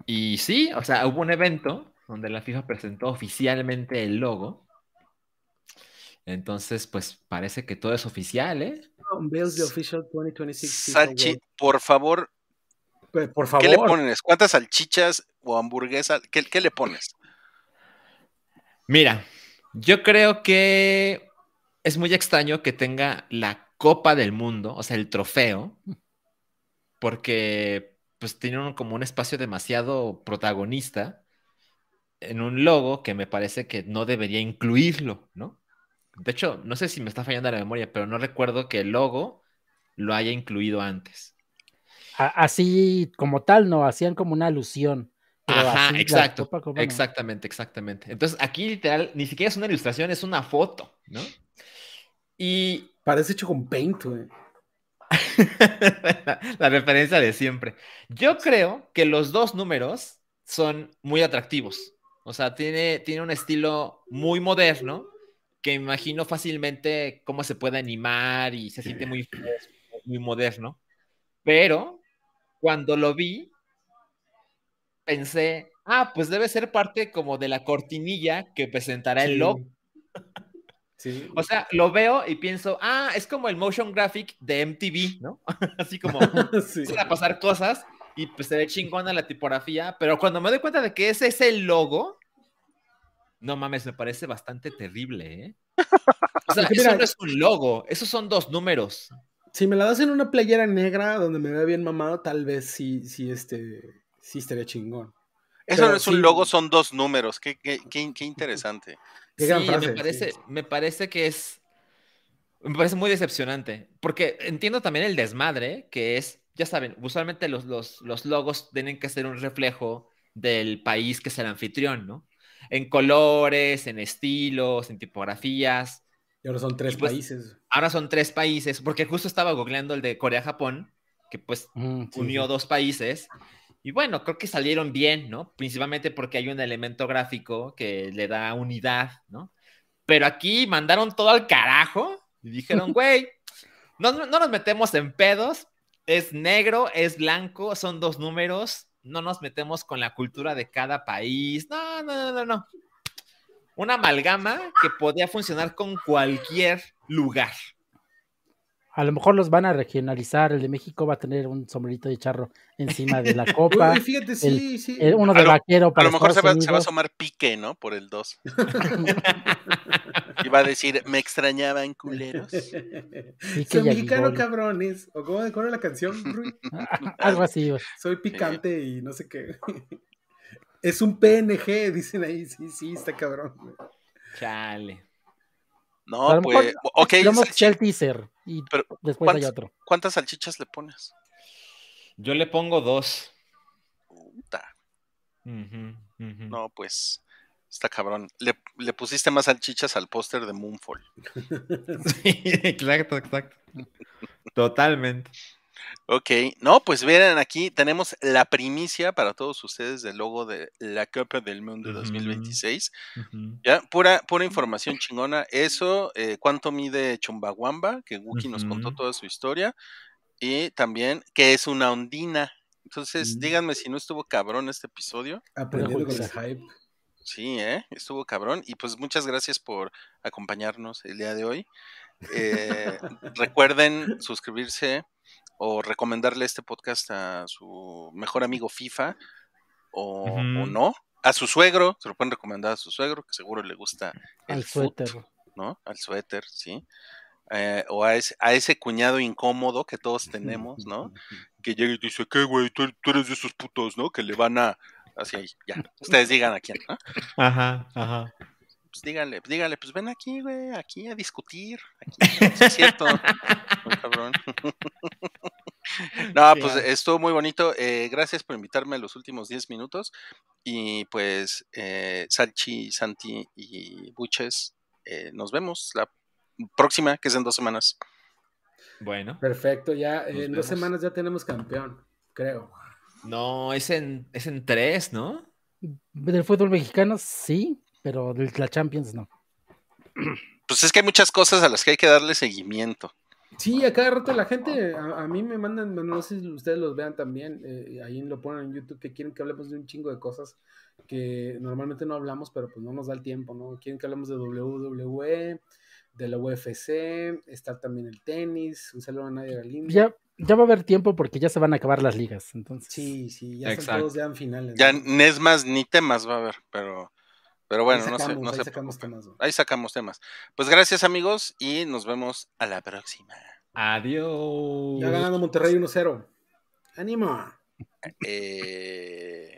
Y sí, o sea, hubo un evento donde la FIFA presentó oficialmente el logo. Entonces, pues parece que todo es oficial, ¿eh? Unveils the official 2026 FIFA Salchi, World- por favor, Pues, Por ¿qué le favor. pones? ¿Cuántas salchichas o hamburguesas? ¿Qué, qué le pones? Mira, yo creo que es muy extraño que tenga la Copa del Mundo, o sea, el trofeo, porque pues tiene un- como un espacio demasiado protagonista en un logo que me parece que no debería incluirlo, ¿no? De hecho, no sé si me está fallando la memoria, pero no recuerdo que el logo lo haya incluido antes. Así como tal, no, hacían como una alusión. pero Ajá, así la exacto. Copa, Copa, no. Exactamente, exactamente. Entonces, aquí literal, ni siquiera es una ilustración, es una foto, ¿no? Y Parece hecho con paint, güey. La, la referencia de siempre. Yo creo que los dos números son muy atractivos. O sea, tiene, tiene un estilo muy moderno que imagino fácilmente cómo se puede animar y se siente muy muy moderno. Pero cuando lo vi, pensé ah, pues debe ser parte como de la cortinilla que presentará el logo. Sí. O sea, lo veo y pienso, ah, es como el motion graphic de MTV, ¿no? Así como Sí. a pasar cosas y pues se ve chingona la tipografía, pero cuando me doy cuenta de que ese es el logo, no mames, me parece bastante terrible, ¿eh? O sea, Porque eso mira- no es un logo, esos son dos números. Si me la das en una playera negra donde me vea bien mamado, tal vez sí, sí, este, sí estaría chingón. Eso Pero no es un sí. logo, son dos números. Qué, qué, qué- qué interesante. Sí, frase, me sí. parece, me parece que es. Me parece muy decepcionante. Porque entiendo también el desmadre, que es, ya saben, usualmente los, los, los logos tienen que ser un reflejo del país que es el anfitrión, ¿no? En colores, en estilos, en tipografías. Y ahora son tres pues- países. Ahora son tres países, porque justo estaba googleando el de Corea-Japón, que pues Mm, sí, unió sí. dos países. Y bueno, creo que salieron bien, ¿no? Principalmente porque hay un elemento gráfico que le da unidad, ¿no? Pero aquí mandaron todo al carajo y dijeron, güey, no, no no nos metemos en pedos, es negro, es blanco, son dos números, no nos metemos con la cultura de cada país, no, no, no, no, no. Una amalgama que podía funcionar con cualquier lugar. A lo mejor los van a regionalizar. El de México va a tener un sombrerito de charro encima de la copa. Uy, fíjate, sí, sí. eh, uno A de lo- vaquero A para lo mejor se va, Estados se va a asomar pique, ¿no? Por el 2. Y va a decir, me extrañaban culeros. que Soy mexicano, cabrones. ¿O cómo, era la canción, Rui? Algo así. güey. Soy picante y no sé qué. Es un PNG, dicen ahí. Sí, sí, está cabrón. Chale. A No, lo pues, mejor ok, el teaser y Pero, después hay ¿cuántos- otro. ¿cuántas salchichas le pones? Yo le pongo dos. Puta. No, pues, está cabrón. Le, le pusiste más salchichas al póster de Moonfall. Sí, exacto, exacto. Totalmente. Ok, no, pues miren, aquí tenemos la primicia para todos ustedes del logo de la Copa del Mundo Ujú. 2026. Ujú. Ya, pura, pura información chingona. Eso, eh, cuánto mide Chumbawamba, que Wookie nos contó toda su historia. Y también que es una ondina. Entonces, Mm. díganme si no estuvo cabrón este episodio. Aprendiendo con el hype. Sí, ¿eh? Estuvo cabrón. Y pues muchas gracias por acompañarnos el día de hoy. Eh, recuerden suscribirse o recomendarle este podcast a su mejor amigo FIFA o, no. A su suegro, se lo pueden recomendar a su suegro, que seguro le gusta el Al foot, suéter. ¿no? Al suéter, sí. Eh, o a ese, a ese cuñado incómodo que todos tenemos, ¿no? Que llega y dice, ¿qué, güey? Tú, tú eres de esos putos, ¿no? Que le van a... Así, ahí, ya. Ustedes digan a quién, ¿no? Ajá, ajá. Pues díganle, pues díganle, pues ven aquí, güey, aquí a discutir. Aquí, no, sí es cierto. Muy cabrón. No, pues Claro. estuvo muy bonito. eh, gracias por invitarme a los últimos 10 minutos. Y pues, eh, Salchi, Santi y Buches, eh, nos vemos la próxima, que es en dos semanas. Bueno. Perfecto, ya en dos semanas ya tenemos campeón, creo. No, es en, es en tres, ¿no? Del fútbol mexicano, sí, pero de la Champions no. Pues es que hay muchas cosas a las que hay que darle seguimiento. Sí, a cada rato la gente, a, a mí me mandan, bueno, no sé si ustedes los vean también, eh, ahí lo ponen en YouTube, que quieren que hablemos de un chingo de cosas que normalmente no hablamos, pero pues no nos da el tiempo, ¿no? Quieren que hablemos de WWE, de la UFC, está también el tenis, un saludo a Nadia Galindo. Ya, ya va a haber tiempo porque ya se van a acabar las ligas. Entonces, Sí, sí, ya son todos ya en finales. Ya ¿no? es más ni temas va a haber, pero, pero bueno, ahí no sé, sacamos, no ahí se sacamos temas. Ahí sacamos temas. Pues gracias amigos y nos vemos a la próxima. Adiós. Ya ganando Monterrey 1-0. ¡Ánimo! Eh,